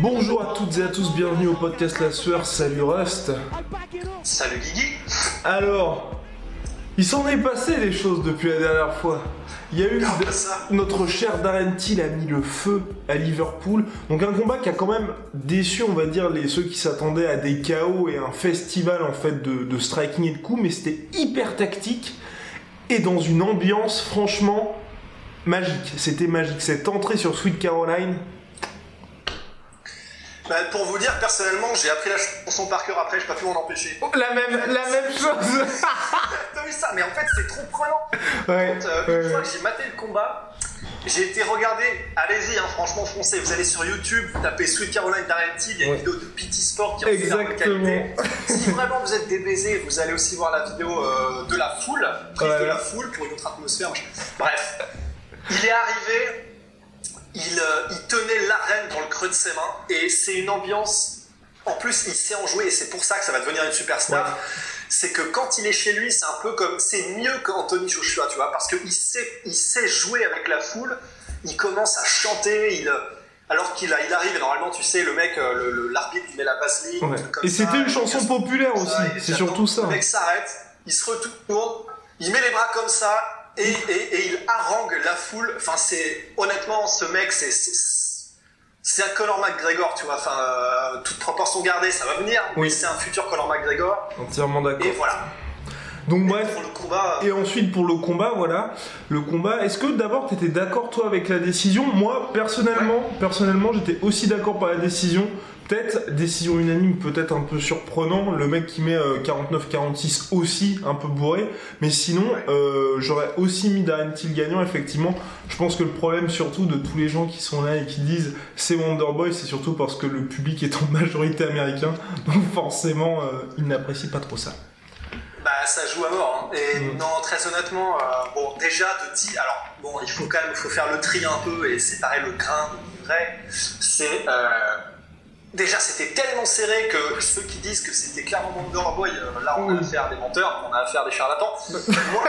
Bonjour à toutes et à tous, bienvenue au podcast La Sueur, salut Rust. Salut Guigui Alors, il s'en est passé des choses depuis la dernière fois. Il y a eu notre cher Darren Till a mis le feu à Liverpool. Donc un combat qui a quand même déçu, on va dire, les ceux qui s'attendaient à des chaos et un festival en fait de, de striking et de coups, mais c'était hyper tactique et dans une ambiance franchement magique. C'était magique. Cette entrée sur Sweet Caroline, Bah, Pour vous dire, personnellement, j'ai appris la chanson par cœur après, j'ai pas pu m'en empêcher. la même, la même chose. T'as vu ça? Mais en fait, c'est trop prenant. Ouais, Quand, euh, ouais, une fois ouais. que j'ai maté le combat, j'ai été regarder. Allez-y, hein, franchement, foncez. Vous allez sur YouTube, vous tapez Sweet Caroline Darren Till, il y a une vidéo de PT Sport qui en fait la bonne Exactement. qualité. Si vraiment vous êtes des baisers, vous allez aussi voir la vidéo euh, de la foule, prise de la foule pour une autre atmosphère. Bref, il est arrivé, il, euh, il tenait l'arène dans le creux de ses mains et c'est une ambiance. En plus, il sait en jouer et c'est pour ça que ça va devenir une superstar. Ouais. C'est que quand il est chez lui, c'est un peu comme. C'est mieux qu'Anthony Joshua, tu vois, parce qu'il sait, il sait jouer avec la foule. Il commence à chanter, il. Alors qu'il il arrive, et normalement, tu sais, le mec, euh, l'arbitre, il met la. Ouais. truc comme Et c'était une chanson populaire aussi, c'est surtout ça. Le mec s'arrête, il se retourne, il met les bras comme ça, et, et- et il harangue la foule. Enfin, c'est. Honnêtement, ce mec, c'est. c'est- un Conor McGregor, tu vois. Enfin, euh, toute proportion gardée, ça va venir. Oui. C'est un futur Conor McGregor. Entièrement d'accord. Et voilà. Donc Et bref, pour le combat. et ensuite pour le combat, voilà, le combat. Est-ce que d'abord tu étais d'accord toi avec la décision? Moi personnellement, personnellement, j'étais aussi d'accord par la décision. Peut-être décision unanime, peut-être un peu surprenant. Le mec qui met euh, 49-46 aussi un peu bourré, mais sinon euh, j'aurais aussi mis Darren Till gagnant. Effectivement, je pense que le problème surtout de tous les gens qui sont là et qui disent c'est Wonderboy, c'est surtout parce que le public est en majorité américain, donc forcément euh, ils n'apprécient pas trop ça. Bah, ça joue à mort. hein. Et Mm. non, très honnêtement, euh, bon, déjà de dire. Alors, bon, il faut quand même faut faire le tri un peu et séparer le grain du vrai. C'est. Déjà, c'était tellement serré que ceux qui disent que c'était clairement Wonderboy, euh, là, on a Oui. affaire à des menteurs, on a affaire à des charlatans. Moi,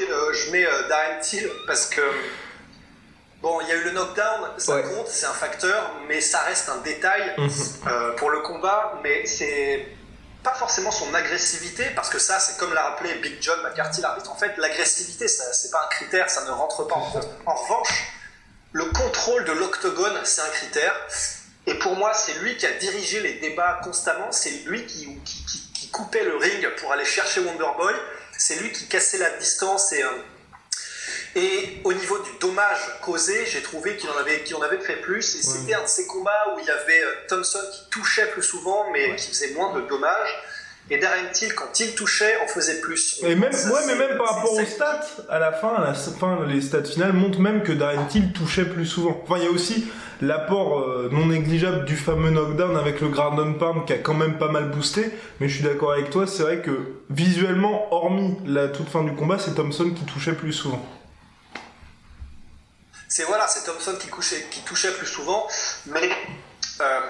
euh, je mets euh, Darren Till parce que. Bon, il y a eu le knockdown, ça Ouais. compte, c'est un facteur, mais ça reste un détail Mhm. euh, pour le combat, mais c'est pas forcément son agressivité, parce que ça, c'est comme l'a rappelé Big John McCarthy, l'arbitre. En fait, l'agressivité, c'est pas un critère, ça ne rentre pas en compte. En revanche, le contrôle de l'octogone, c'est un critère. Et pour moi, c'est lui qui a dirigé les débats constamment. C'est lui qui, qui, qui- qui coupait le ring pour aller chercher Wonderboy. C'est lui qui cassait la distance et. euh, et au niveau du dommage causé, j'ai trouvé qu'il en avait, qu'il en avait fait plus. Et c'était un de ces combats où il y avait euh, Thompson qui touchait plus souvent, mais qui faisait moins de dommages. Et Darren Till, quand il touchait, en faisait plus. Et même, Ça, ouais, mais même par rapport aux stats, à la fin, à la fin, les stats finales montrent même que Darren Till touchait plus souvent. Enfin, il y a aussi l'apport euh, non négligeable du fameux knockdown avec le and Pound qui a quand même pas mal boosté. Mais je suis d'accord avec toi, c'est vrai que visuellement, hormis la toute fin du combat, c'est Thompson qui touchait plus souvent. C'est voilà, c'est Thompson qui, touchait plus souvent, mais euh,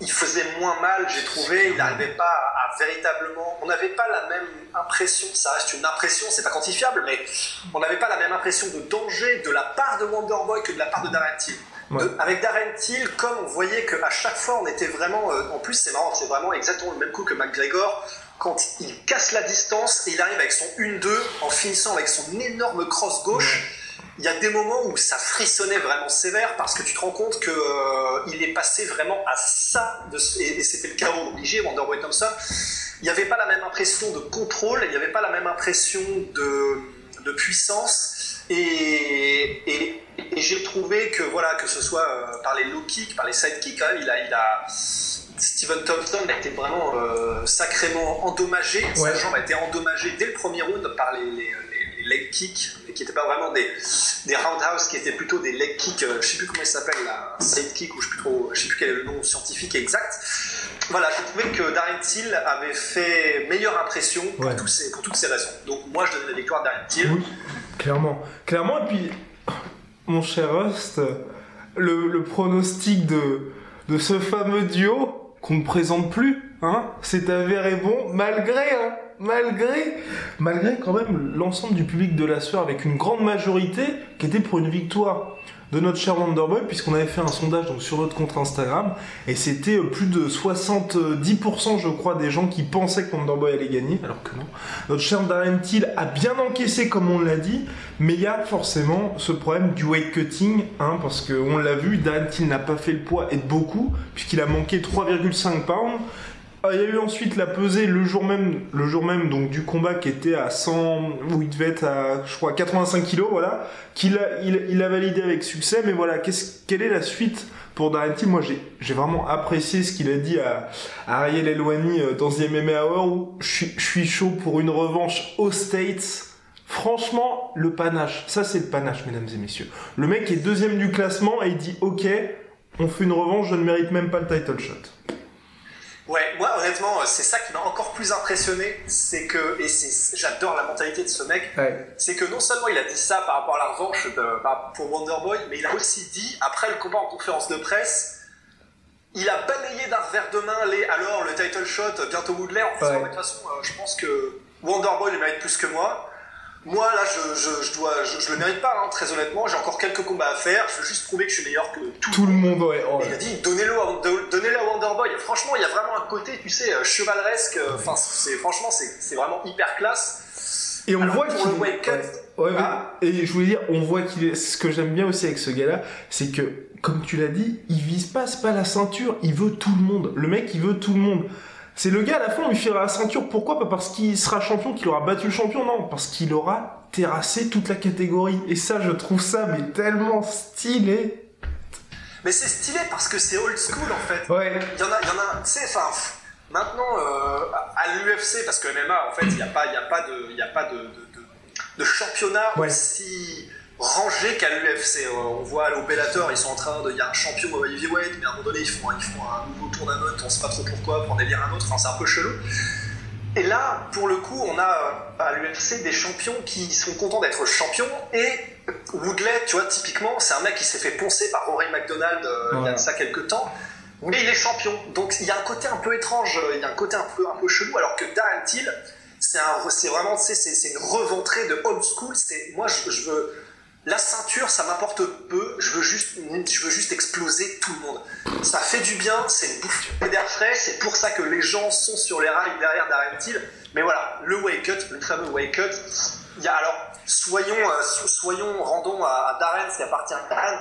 il faisait moins mal, j'ai trouvé. Il n'arrivait pas à, véritablement. On n'avait pas la même impression. Ça reste une impression, c'est pas quantifiable, mais on n'avait pas la même impression de danger de la part de Wonderboy que de la part de Darren. Ouais. Avec Darren Till, comme on voyait qu'à chaque fois on était vraiment. euh, en plus, c'est marrant, c'est vraiment exactement le même coup que McGregor. Quand il casse la distance et il arrive avec son 1-2 en finissant avec son énorme cross gauche, il y a des moments où ça frissonnait vraiment sévère parce que tu te rends compte que euh, il est passé vraiment à ça de et, et c'était le chaos obligé Wonderboy Thompson il n'y avait pas la même impression de contrôle il n'y avait pas la même impression de, de puissance et, et, et j'ai trouvé que voilà que ce soit euh, par les low kicks par les side kicks hein, il a il a Steven Thompson a été vraiment euh, sacrément endommagé. Ouais. Sa jambe a été endommagée dès le premier round par les, les, les- leg kicks, mais qui n'étaient pas vraiment des, des roundhouse, qui étaient plutôt des leg kicks, je sais plus comment ils s'appellent, la side kick, ou je je sais plus quel est le nom scientifique exact. Voilà, j'ai trouvé que Darren Till avait fait meilleure impression pour, tous ces, pour toutes ces raisons. Donc moi, je donne la victoire à Darren Till. Oui, clairement. Clairement, et puis, mon cher Rust, le, pronostic de, de ce fameux duo qu'on ne présente plus, hein, c'est avéré bon, malgré, hein, malgré, malgré quand même l'ensemble du public de la soirée avec une grande majorité qui était pour une victoire de notre cher Wonderboy, puisqu'on avait fait un sondage sur notre compte Instagram, et c'était euh, plus de 70% je crois des gens qui pensaient que Wonderboy allait gagner, alors que non. Notre cher Darren Till a bien encaissé comme on l'a dit, mais il y a forcément ce problème du weight cutting, hein, parce qu'on l'a vu, Darren Till n'a pas fait le poids et de beaucoup, puisqu'il a manqué 3,5 pounds. Ah, il y a eu ensuite la pesée le jour même, le jour même donc du combat qui était à 100, où il devait être à, je crois, 85 kilos, voilà, qu'il a, il, a validé avec succès. Mais voilà, quelle est la suite pour Darren Moi, j'ai, vraiment apprécié ce qu'il a dit à, Ariel Elwani euh, dans The MMA Hour où je suis chaud pour une revanche aux States. Franchement, le panache, ça c'est le panache, mesdames et messieurs. Le mec est deuxième du classement et il dit ok, on fait une revanche, je ne mérite même pas le title shot. Ouais, moi honnêtement, c'est ça qui m'a encore plus impressionné, c'est que, et j'adore la mentalité de ce mec, c'est que non seulement il a dit ça par rapport à la revanche pour Wonderboy, mais il a aussi dit, après le combat en conférence de presse, il a balayé d'un revers de main les alors le title shot bientôt Woodley en disant de toute façon euh, je pense que Wonderboy le mérite plus que moi moi, là, je, je, je dois, je, le mérite pas, hein, très honnêtement. J'ai encore quelques combats à faire. Je veux juste prouver que je suis meilleur que tout, tout le monde. Ouais, Il a dit, donnez-le à, donnez à Wonderboy. Franchement, il y a vraiment un côté, tu sais, euh, chevaleresque. Euh, enfin, c'est franchement, c'est vraiment hyper classe. Et on voit qu'il ouais, ah. Et je voulais dire, on voit qu'il est. Ce que j'aime bien aussi avec ce gars-là, c'est que, comme tu l'as dit, il vise pas, c'est pas la ceinture. Il veut tout le monde. Le mec, il veut tout le monde. C'est le gars à la fin, on lui fera la ceinture. Pourquoi Pas parce qu'il sera champion, qu'il aura battu le champion, non. Parce qu'il aura terrassé toute la catégorie. Et ça, je trouve ça mais tellement stylé. Mais c'est stylé parce que c'est old school en fait. Ouais. Il y en a, il y en a, tu sais, enfin, maintenant euh, à l'UFC, parce que MMA, en fait, il n'y a pas, il y a pas de, il y a pas de, de, championnat aussi rangé qu'à l'UFC. Euh, on voit au Bellator, ils sont en train de. Il y a un champion heavyweight, mais à un moment donné, ils font, ils font un nouveau tournament, on ne sait pas trop pourquoi, pour en élire un autre, enfin, c'est un peu chelou. Et là, pour le coup, on a à l'UFC des champions qui sont contents d'être champions. Et Woodley, tu vois, typiquement, c'est un mec qui s'est fait poncer par Rory McDonald euh, il y a ça quelques temps. Mais il est champion. Donc il y a un côté un peu étrange, il y a un côté un peu, un peu chelou, alors que Darren Till, c'est vraiment, tu sais, c'est une reventrée de old school. Moi, je veux la ceinture, ça m'apporte peu. Je veux juste, je veux juste exploser tout le monde. Ça fait du bien, c'est une bouffée d'air frais. C'est pour ça que les gens sont sur les rails derrière Darren Till. Mais voilà, le wake cut, le fameux wake cut. Il y a alors, soyons, euh, soyons, rendons à, Darren ce qui appartient à Darren.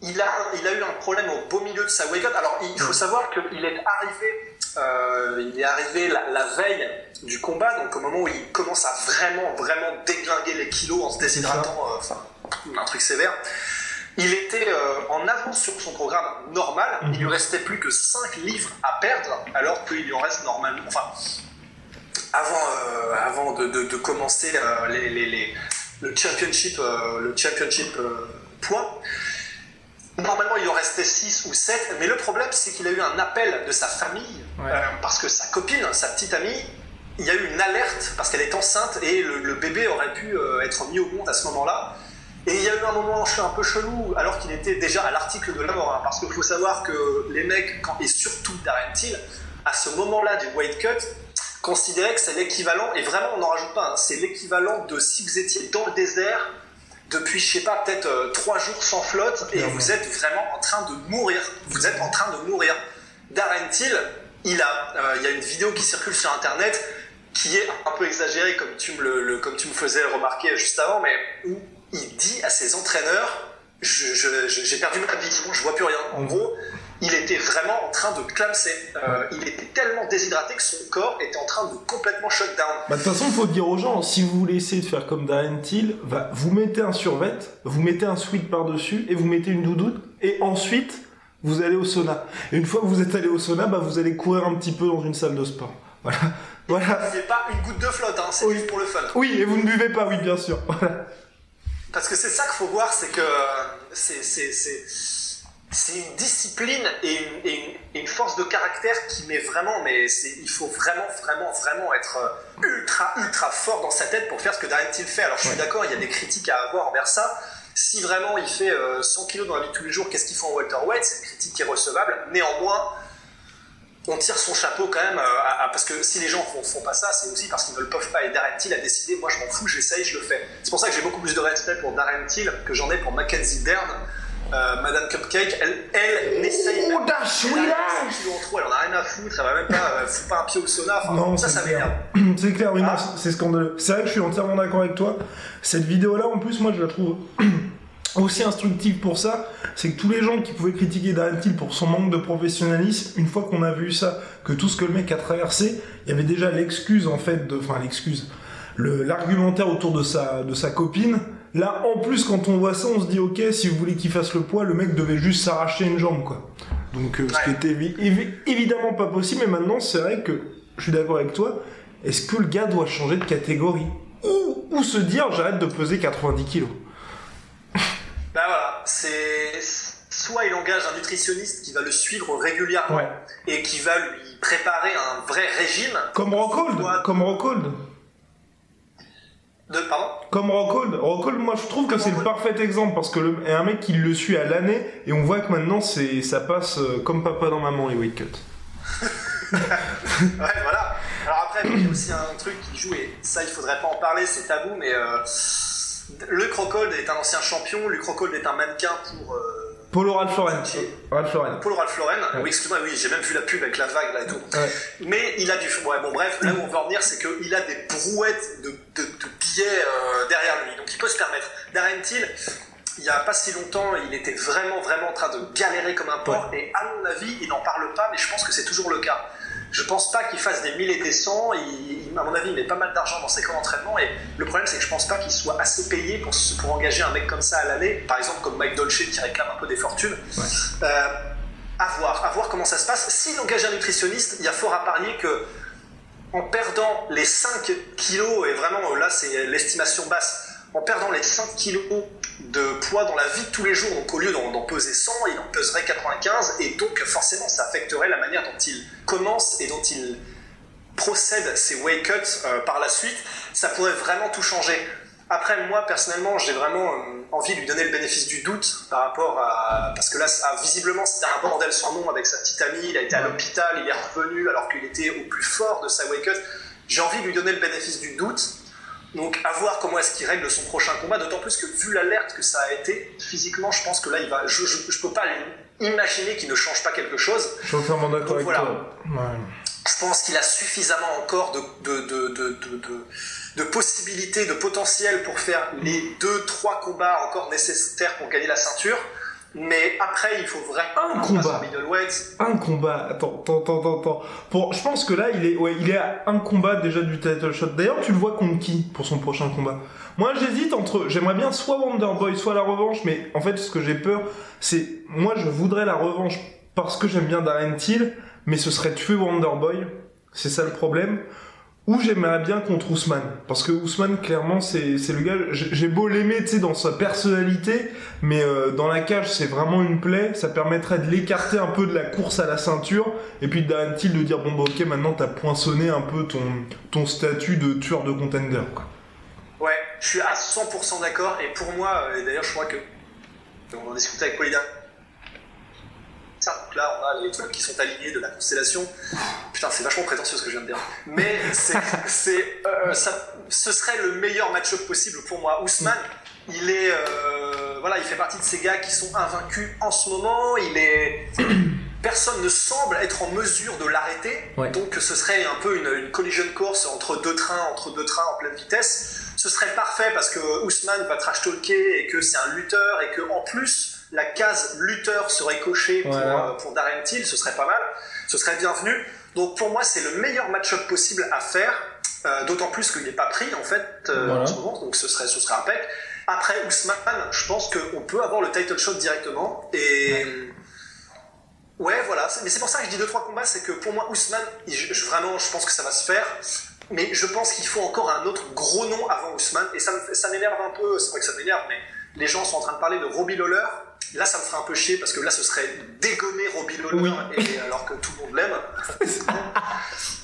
Il a, il a eu un problème au beau milieu de sa wake cut. Alors, il faut savoir qu'il est arrivé, euh, il est arrivé la, veille du combat, donc au moment où il commence à vraiment, vraiment déglinguer les kilos en se déshydratant. Euh, un truc sévère. Il était euh, en avance sur son programme normal. Il lui mhm. restait plus que 5 livres à perdre, alors qu'il lui en reste normalement. Enfin, avant, euh, avant de, commencer euh, les, le championship, le championship poids. Normalement, il en restait 6 ou 7, mais le problème, c'est qu'il a eu un appel de sa famille, parce que sa copine, sa petite amie, il y a eu une alerte parce qu'elle est enceinte et le bébé aurait pu être mis au monde à ce moment-là. Et il y a eu un moment un peu chelou, alors qu'il était déjà à l'article de la mort, hein, parce qu'il faut savoir que les mecs, et surtout Darren Till, à ce moment-là du weight cut, considéraient que c'est l'équivalent, et vraiment on n'en rajoute pas, hein, c'est l'équivalent de si vous étiez dans le désert depuis, je sais pas, peut-être euh, trois jours sans flotte, et vous êtes vraiment en train de mourir. Vous êtes en train de mourir. Darren Till, il, a, euh, il y a une vidéo qui circule sur Internet qui est un peu exagérée, comme tu me, le, comme tu me faisais remarquer juste avant, mais où il dit à ses entraîneurs j'ai perdu ma vision, je vois plus rien. En gros, il était vraiment en train de clamser. Euh, il était tellement déshydraté que son corps était en train de complètement shut down. Bah, de toute façon, il faut dire aux gens, si vous voulez essayer de faire comme Darren Till, vous mettez un survêt, vous mettez un sweat par-dessus et vous mettez une doudoune et ensuite vous allez au sauna. Et une fois que vous êtes allé au sauna, bah, vous allez courir un petit peu dans une salle de sport. Voilà. Voilà. Vous buvez pas une goutte de flotte, hein, c'est Oui. juste pour le fun. Oui, et vous ne buvez pas, oui, bien sûr. Voilà. Parce que c'est ça qu'il faut voir, c'est que euh, c'est, c'est, c'est, c'est une discipline et une, et une- et une force de caractère qui met vraiment, mais c'est, il faut vraiment, vraiment, vraiment être euh, ultra, ultra fort dans sa tête pour faire ce que Darren Till fait. Alors je suis d'accord, il y a des critiques à avoir envers ça. Si vraiment il fait euh, 100 kilos dans la vie de tous les jours, qu'est-ce qu'il fait en welterweight C'est une critique qui est recevable. Néanmoins, on tire son chapeau quand même, euh, à- à- parce que si les gens font, font pas ça, c'est aussi parce qu'ils ne le peuvent pas. Et Darren Till a décidé, moi je m'en fous, j'essaye, je le fais. C'est pour ça que j'ai beaucoup plus de respect pour Darren Till que j'en ai pour Mackenzie Dern. Euh, Madame Cupcake, elle, elle n'essaye même pas. Dash, Elle oui, a Dash 5 kilos en trop, elle en a rien à foutre, elle va même pas, euh, fout pas un pied au sauna. Enfin, Non, ça, ça m'énerve. C'est clair, oui, Ah. c'est- c'est scandaleux. C'est vrai que je suis entièrement d'accord avec toi. Cette vidéo-là, en plus, moi, je la trouve aussi instructive pour ça. C'est que tous les gens qui pouvaient critiquer Darren Till pour son manque de professionnalisme, une fois qu'on a vu ça, que tout ce que le mec a traversé, il y avait déjà l'excuse, en fait, de, enfin, l'excuse, le- l'argumentaire autour de sa, de sa copine. Là, en plus, quand on voit ça, on se dit, ok, si vous voulez qu'il fasse le poids, le mec devait juste s'arracher une jambe, quoi. Donc, euh, ce qui était évi- évi- évidemment pas possible, mais maintenant, c'est vrai que, je suis d'accord avec toi, est-ce que le gars doit changer de catégorie? Ou, ou se dire, j'arrête de peser 90 kilos? Ben voilà, c'est soit il engage un nutritionniste qui va le suivre régulièrement Ouais. et qui va lui préparer un vrai régime. Comme Rockhold, Soit- comme Rockhold. De, pardon? Comme Rockhold. Rockhold, moi je trouve que c'est le parfait exemple parce que le, et un mec qui le suit à l'année et on voit que maintenant c'est ça passe euh, comme papa dans maman les weight cuts. Ouais, voilà. Alors après, il y a aussi un truc qui joue, et ça, il faudrait pas en parler, c'est tabou, mais euh, Luke Rockhold est un ancien champion, Luke Rockhold est un mannequin pour euh, Paulo Ralph Lauren. Qui- Ralph Lauren. Paul Ralph Lauren. Ouais. Oui, excuse-moi, oui, j'ai même vu la pub avec la vague là et tout. Ouais. Mais il a du. Ouais, bon, bref, là où on veut en venir, c'est qu'il a des brouettes de, de- de billets euh, derrière lui. Donc il peut se permettre. Darren Till, il y a pas si longtemps, il était vraiment, vraiment en train de galérer comme un porc. Et à mon avis, il n'en parle pas, mais je pense que c'est toujours le cas. Je pense pas qu'il fasse des 1000 et des 100. Il, à mon avis, il met pas mal d'argent dans ses camps d'entraînement. Et le problème, c'est que je pense pas qu'il soit assez payé pour, pour engager un mec comme ça à l'année. Par exemple, comme Mike Dolce qui réclame un peu des fortunes. Euh, à voir, à voir comment ça se passe. S'il engage un nutritionniste, il y a fort à parier que en perdant les 5 kilos, et vraiment là c'est l'estimation basse, en perdant les 5 kilos de poids dans la vie de tous les jours, donc au lieu d'en peser 100, il en peserait 95, et donc forcément ça affecterait la manière dont il commence et dont il procède ses weight cuts euh, par la suite, ça pourrait vraiment tout changer. Après, moi, personnellement, j'ai vraiment euh, envie de lui donner le bénéfice du doute par rapport à... Parce que là, visiblement, c'était un bordel sans nom avec sa petite amie, il a été à l'hôpital, il est revenu alors qu'il était au plus fort de sa wake-up. J'ai envie de lui donner le bénéfice du doute. Donc, à voir comment est-ce qu'il règle son prochain combat, d'autant plus que vu l'alerte que ça a été, physiquement, je pense que là, il va... Je, je, je peux pas imaginer qu'il ne change pas quelque chose. Je suis entièrement d'accord avec voilà. toi. Ouais. Je pense qu'il a suffisamment encore de, de, de, de, de, de- de possibilités, de potentiel pour faire les deux, trois combats encore nécessaires pour gagner la ceinture. Mais après, il faut vraiment Un combat. middleweight. Un combat. Attends, attends, attends, attends, attends. Pour, je pense que là, il est, ouais, il est à un combat déjà du title shot. D'ailleurs, tu le vois contre qui pour son prochain combat? Moi, j'hésite entre. J'aimerais bien soit Wonderboy, soit la revanche, mais en fait, ce que j'ai peur, c'est. Moi, je voudrais la revanche parce que j'aime bien Darren Till, mais ce serait tuer Wonderboy. C'est ça le problème. Ou j'aimerais bien contre Ousmane. Parce que Ousmane, clairement, c'est le gars. J'ai beau l'aimer, tu sais, dans sa personnalité, mais euh, dans la cage, c'est vraiment une plaie. Ça permettrait de l'écarter un peu de la course à la ceinture. Et puis Darren Till de dire bon, bah ok, maintenant t'as poinçonné un peu ton, ton statut de tueur de contender. Ouais, je suis à 100% d'accord. Et pour moi, euh, d'ailleurs, je crois que. On en discutait avec Polida. Donc là, on a les trucs qui sont alignés de la constellation. Putain, c'est vachement prétentieux ce que je viens de dire. Mais c'est, c'est, euh, ça, ce serait le meilleur match-up possible pour moi. Ousmane, il est, euh, voilà, il fait partie de ces gars qui sont invaincus en ce moment. Il est, personne ne semble être en mesure de l'arrêter. Ouais. Donc, ce serait un peu une, une collision course entre deux trains, entre deux trains en pleine vitesse. Ce serait parfait parce que Ousmane va trash talker et que c'est un lutteur et que en plus la case lutteur serait cochée pour, Voilà. euh, pour Darren Till, ce serait pas mal, ce serait bienvenu. Donc pour moi c'est le meilleur match-up possible à faire, euh, d'autant plus qu'il n'est pas pris en fait euh, Voilà. en ce moment, donc ce serait, ce serait impec. Après Ousmane, je pense qu'on peut avoir le title shot directement et Ouais, voilà. Mais c'est pour ça que je dis deux trois combats, c'est que pour moi, Ousmane, je, vraiment, je pense que ça va se faire. Mais je pense qu'il faut encore un autre gros nom avant Ousmane. Et ça, ça m'énerve un peu. C'est pas que ça m'énerve, mais les gens sont en train de parler de Robbie Lawler. Là, ça me ferait un peu chier parce que là, ce serait dégommer Robbie Lawler et, alors que tout le monde l'aime.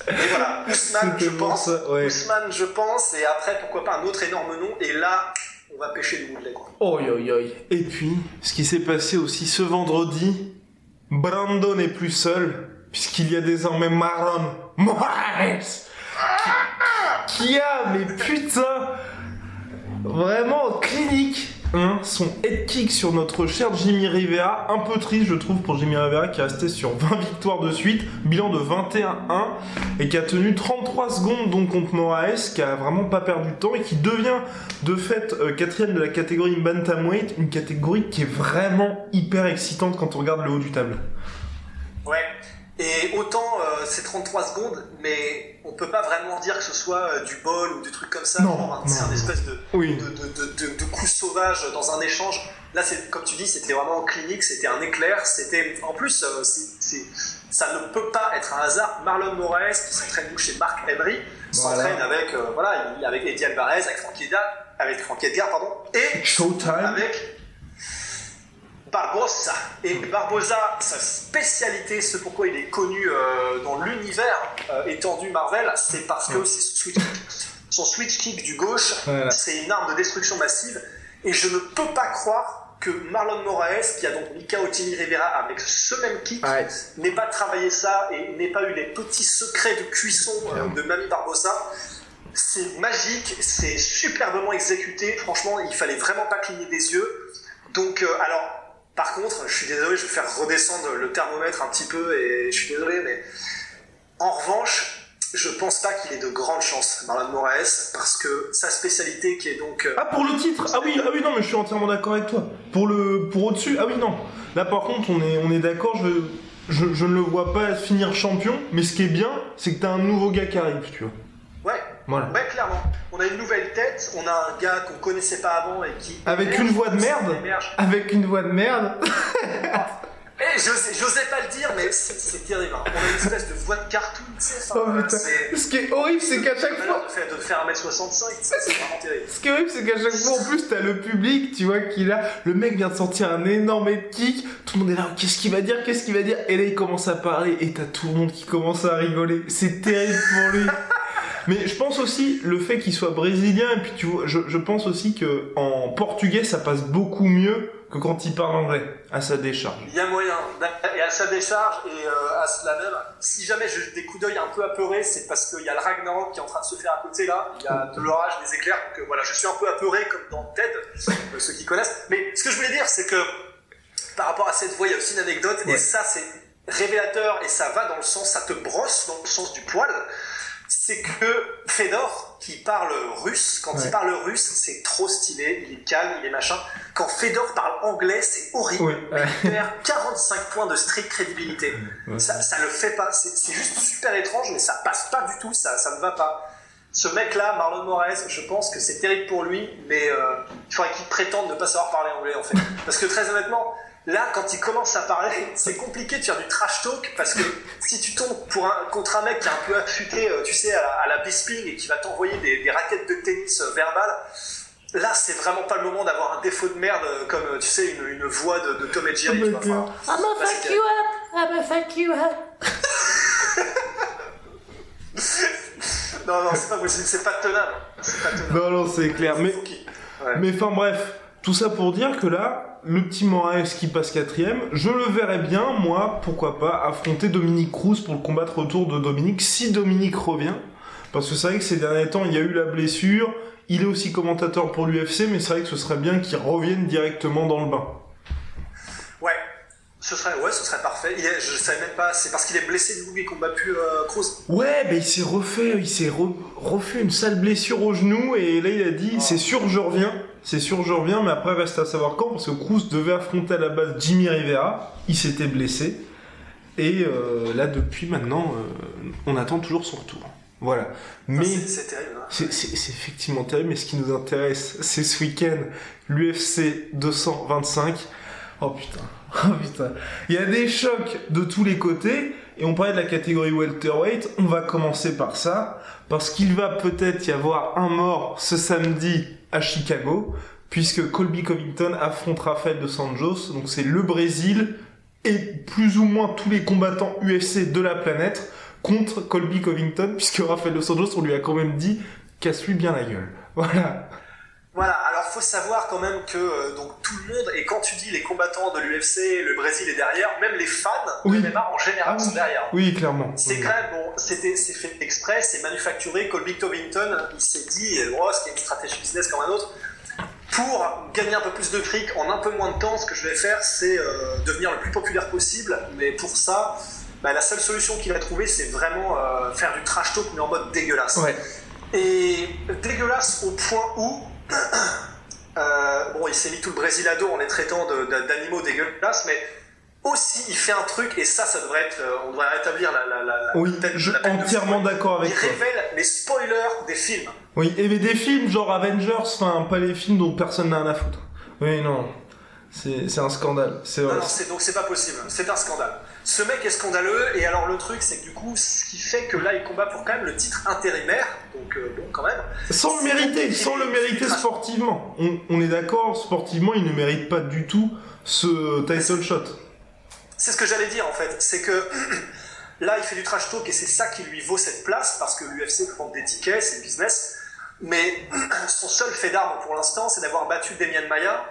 et voilà, Ousmane, je pense. Ousmane, je pense. Et après, pourquoi pas un autre énorme nom. Et là, on va pêcher du Woodley. Oi, oi, oi. Et puis, ce qui s'est passé aussi ce vendredi, Brandon n'est plus seul, puisqu'il y a désormais Marlon Moraes qui, qui a, mais putain, vraiment clinique Hein, son head kick sur notre cher Jimmy Rivera. Un peu triste, je trouve, pour Jimmy Rivera qui est resté sur 20 victoires de suite, bilan de 21-1 et qui a tenu 33 secondes donc contre Moraes, qui a vraiment pas perdu de temps et qui devient de fait euh, quatrième de la catégorie Bantamweight, une catégorie qui est vraiment hyper excitante quand on regarde le haut du table. Ouais, et autant euh, c'est 33 secondes, mais on peut pas vraiment dire que ce soit euh, du bol ou du truc comme ça. Non, c'est un espèce de, de, coup sauvage dans un échange. Là, c'est comme tu dis, c'était vraiment clinique, c'était un éclair. C'était en plus, euh, ça ne peut pas être un hasard. Marlon Moraes, qui s'entraîne chez Marc Henry, s'entraîne avec voilà, avec Eddie Alvarez, avec Frankie Edgar, avec Frankie Edgar, pardon, et Showtime. avec Barbosa. Et Barbosa, sa spécialité, ce pourquoi il est connu euh, dans l'univers euh, étendu Marvel, c'est parce que c'est son switch, kick du gauche, c'est une arme de destruction massive. Et je ne peux pas croire que Marlon Moraes, qui a donc mis KO Rivera avec ce même kick, n'ait pas travaillé ça et n'ait pas eu les petits secrets de cuisson euh, de Mami Barbosa. C'est magique, c'est superbement exécuté. Franchement, il fallait vraiment pas cligner des yeux. Donc, alors, par contre, je suis désolé, je vais faire redescendre le thermomètre un petit peu et je suis désolé, mais en revanche, je pense pas qu'il ait de grandes chances, Marlon Moraes, parce que sa spécialité qui est donc. Euh, ah, pour le titre? Ah oui, ah oui, non, mais je suis entièrement d'accord avec toi. Pour le pour au-dessus? Ah oui, non. Là, par contre, on est, on est d'accord, je, je, ne le vois pas finir champion, mais ce qui est bien, c'est que t'as un nouveau gars qui arrive, tu vois. Ouais, Ouais, clairement. On a une nouvelle tête, on a un gars qu'on connaissait pas avant et qui. Avec une voix de merde Avec une voix de merde Eh, j'osais pas le dire, mais c'est terrible. Hein. On a une espèce de voix de cartoon, tu sais. Oh, Ce qui est horrible, c'est qu'à chaque fois. De faire, de faire 1m65, c'est vraiment terrible. Ce qui est horrible, c'est qu'à chaque fois, en plus, t'as le public, tu vois, qui là, le mec vient de sortir un énorme kick, tout le monde est là, qu'est-ce qu'il va dire, qu'est-ce qu'il va dire, et là, il commence à parler, et t'as tout le monde qui commence à rigoler. C'est terrible pour lui. Mais je pense aussi le fait qu'il soit brésilien et puis tu vois, je, pense aussi que en portugais ça passe beaucoup mieux que quand il parle anglais à sa décharge. Il y a moyen et à sa décharge et euh, à cela même. Si jamais j'ai des coups d'œil un peu apeurés, c'est parce qu'il y a le Ragnarok qui est en train de se faire à côté là. Il y a de l'orage, des éclairs. Donc euh, voilà, je suis un peu apeuré comme dans Ted, euh, ceux qui connaissent. Mais ce que je voulais dire, c'est que par rapport à cette voix, il y a aussi une anecdote et ça c'est révélateur et ça va dans le sens, ça te brosse dans le sens du poil c'est que Fedor, qui parle russe, quand il parle russe, c'est trop stylé, il est calme, il est machin. Quand Fedor parle anglais, c'est horrible. Il perd 45 points de street crédibilité. Ça, ça le fait pas. C'est juste super étrange, mais ça passe pas du tout, ça, ça ne va pas. Ce mec-là, Marlon Moraes, je pense que c'est terrible pour lui, mais euh, il faudrait qu'il prétende ne pas savoir parler anglais en fait. Parce que très honnêtement, Là, quand il commence à parler, c'est compliqué de faire du trash talk parce que si tu tombes pour un, contre un mec qui est un peu affûté, euh, tu sais, à la, Bisping et qui va t'envoyer des, raquettes de tennis euh, verbales, là, c'est vraiment pas le moment d'avoir un défaut de merde euh, comme, tu sais, une, voix de, Tom et Jerry. I'm gonna fuck you up, I'm gonna fuck you up. non, non, c'est pas possible, c'est pas tenable. Non, non, c'est clair. Mais, mais enfin, bref, tout ça pour dire que là, le petit Moraes qui passe quatrième, je le verrais bien, moi, pourquoi pas, affronter Dominique Cruz pour le combattre retour de Dominique, si Dominique revient. Parce que c'est vrai que ces derniers temps, il y a eu la blessure, il est aussi commentateur pour l'UFC, mais c'est vrai que ce serait bien qu'il revienne directement dans le bain. Ouais, ce serait, ouais, ce serait parfait. Il est, je savais même pas, c'est parce qu'il est blessé du coup qu'il combat plus euh, Cruz. Ouais, mais il s'est refait, il s'est refait une sale blessure au genou et là il a dit, oh. c'est sûr, je reviens. C'est sûr, je reviens, mais après, reste à savoir quand, parce que Cruz devait affronter à la base Jimmy Rivera, il s'était blessé, et euh, là, depuis maintenant, euh, on attend toujours son retour. Voilà. Mais c'est terrible. Hein. C'est effectivement terrible, mais ce qui nous intéresse, c'est ce week-end, l'UFC 225. Oh putain. Oh putain. Il y a des chocs de tous les côtés. Et on parlait de la catégorie welterweight. On va commencer par ça. Parce qu'il va peut-être y avoir un mort ce samedi à Chicago. Puisque Colby Covington affronte Rafael dos Anjos. Donc c'est le Brésil et plus ou moins tous les combattants UFC de la planète contre Colby Covington. Puisque Rafael dos Anjos, on lui a quand même dit casse-lui bien la gueule. Voilà. Voilà, alors faut savoir quand même que euh, donc tout le monde, et quand tu dis les combattants de l'UFC, le Brésil est derrière, même les fans Oui. de MMA en général Ah sont derrière. Oui, clairement. C'est Oui. quand même, bon, c'était, c'est fait exprès, c'est manufacturé. Colby Covington, il s'est dit, oh, ce qui est une stratégie business comme un autre, pour gagner un peu plus de fric en un peu moins de temps, ce que je vais faire, c'est euh, devenir le plus populaire possible. Mais pour ça, bah, la seule solution qu'il a trouvée, c'est vraiment euh, faire du trash talk, mais en mode dégueulasse. Ouais. Et dégueulasse au point où. Euh, bon, il s'est mis tout le Brésil à dos en les traitant d'animaux dégueulasses, mais aussi il fait un truc, et ça, ça devrait être. euh, on devrait rétablir la. la, la, la Oui, peine- je la peine de entièrement d'accord avec Il toi. révèle les spoilers des films. Oui, et mais des films genre Avengers, enfin pas les films dont personne n'a rien à foutre. Oui, non. C'est un scandale. C'est Non, non, c'est, donc c'est pas possible. C'est un scandale. Ce mec est scandaleux, et alors le truc, c'est que du coup, ce qui fait que là, il combat pour quand même le titre intérimaire, donc euh, bon, quand même. Sans le mériter, sans le mériter sportivement. On, on est d'accord, sportivement, il ne mérite pas du tout ce title shot. C'est ce que j'allais dire en fait, c'est que là il fait du trash talk et c'est ça qui lui vaut cette place parce que l'UFC vend des tickets, c'est le business. Mais son seul fait d'arme pour l'instant c'est d'avoir battu Demian Maia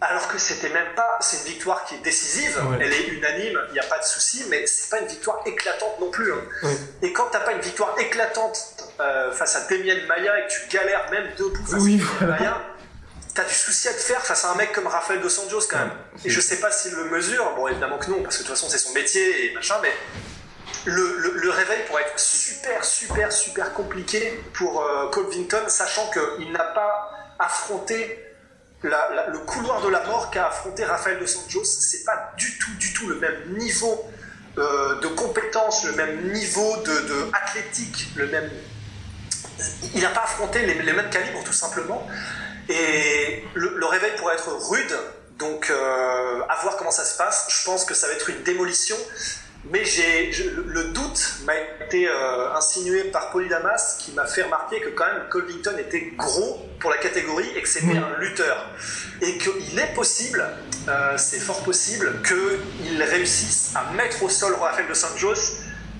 alors que c'était même pas, c'est une victoire qui est décisive, Ouais. elle est unanime, il n'y a pas de souci, mais c'est pas une victoire éclatante non plus. hein. Ouais. Et quand t'as pas une victoire éclatante euh, face à Demian Maia et que tu galères même debout face Oui, à Demian. Maia, t'as du souci à te faire face à un mec comme Rafael Dos Anjos quand même. Et je sais pas s'il le mesure, bon évidemment que non, parce que de toute façon c'est son métier et machin, mais le, le- le réveil pourrait être super, super, super compliqué pour euh, Covington, sachant qu'il n'a pas affronté le couloir de la mort qu'a affronté Rafael Dos Anjos. C'est pas du tout, du tout le même niveau euh, de compétence, le même niveau de, athlétique, le même. Il n'a pas affronté les, mêmes calibres tout simplement. Et le, le réveil pourrait être rude, donc euh, à voir comment ça se passe. Je pense que ça va être une démolition. Mais j'ai je- le- doute m'a été euh, insinué par Polydamas qui m'a fait remarquer que quand même Covington était gros pour la catégorie et que c'était un lutteur. Et qu'il est possible, euh, c'est fort possible, qu'il réussisse à mettre au sol Rafael Dos Anjos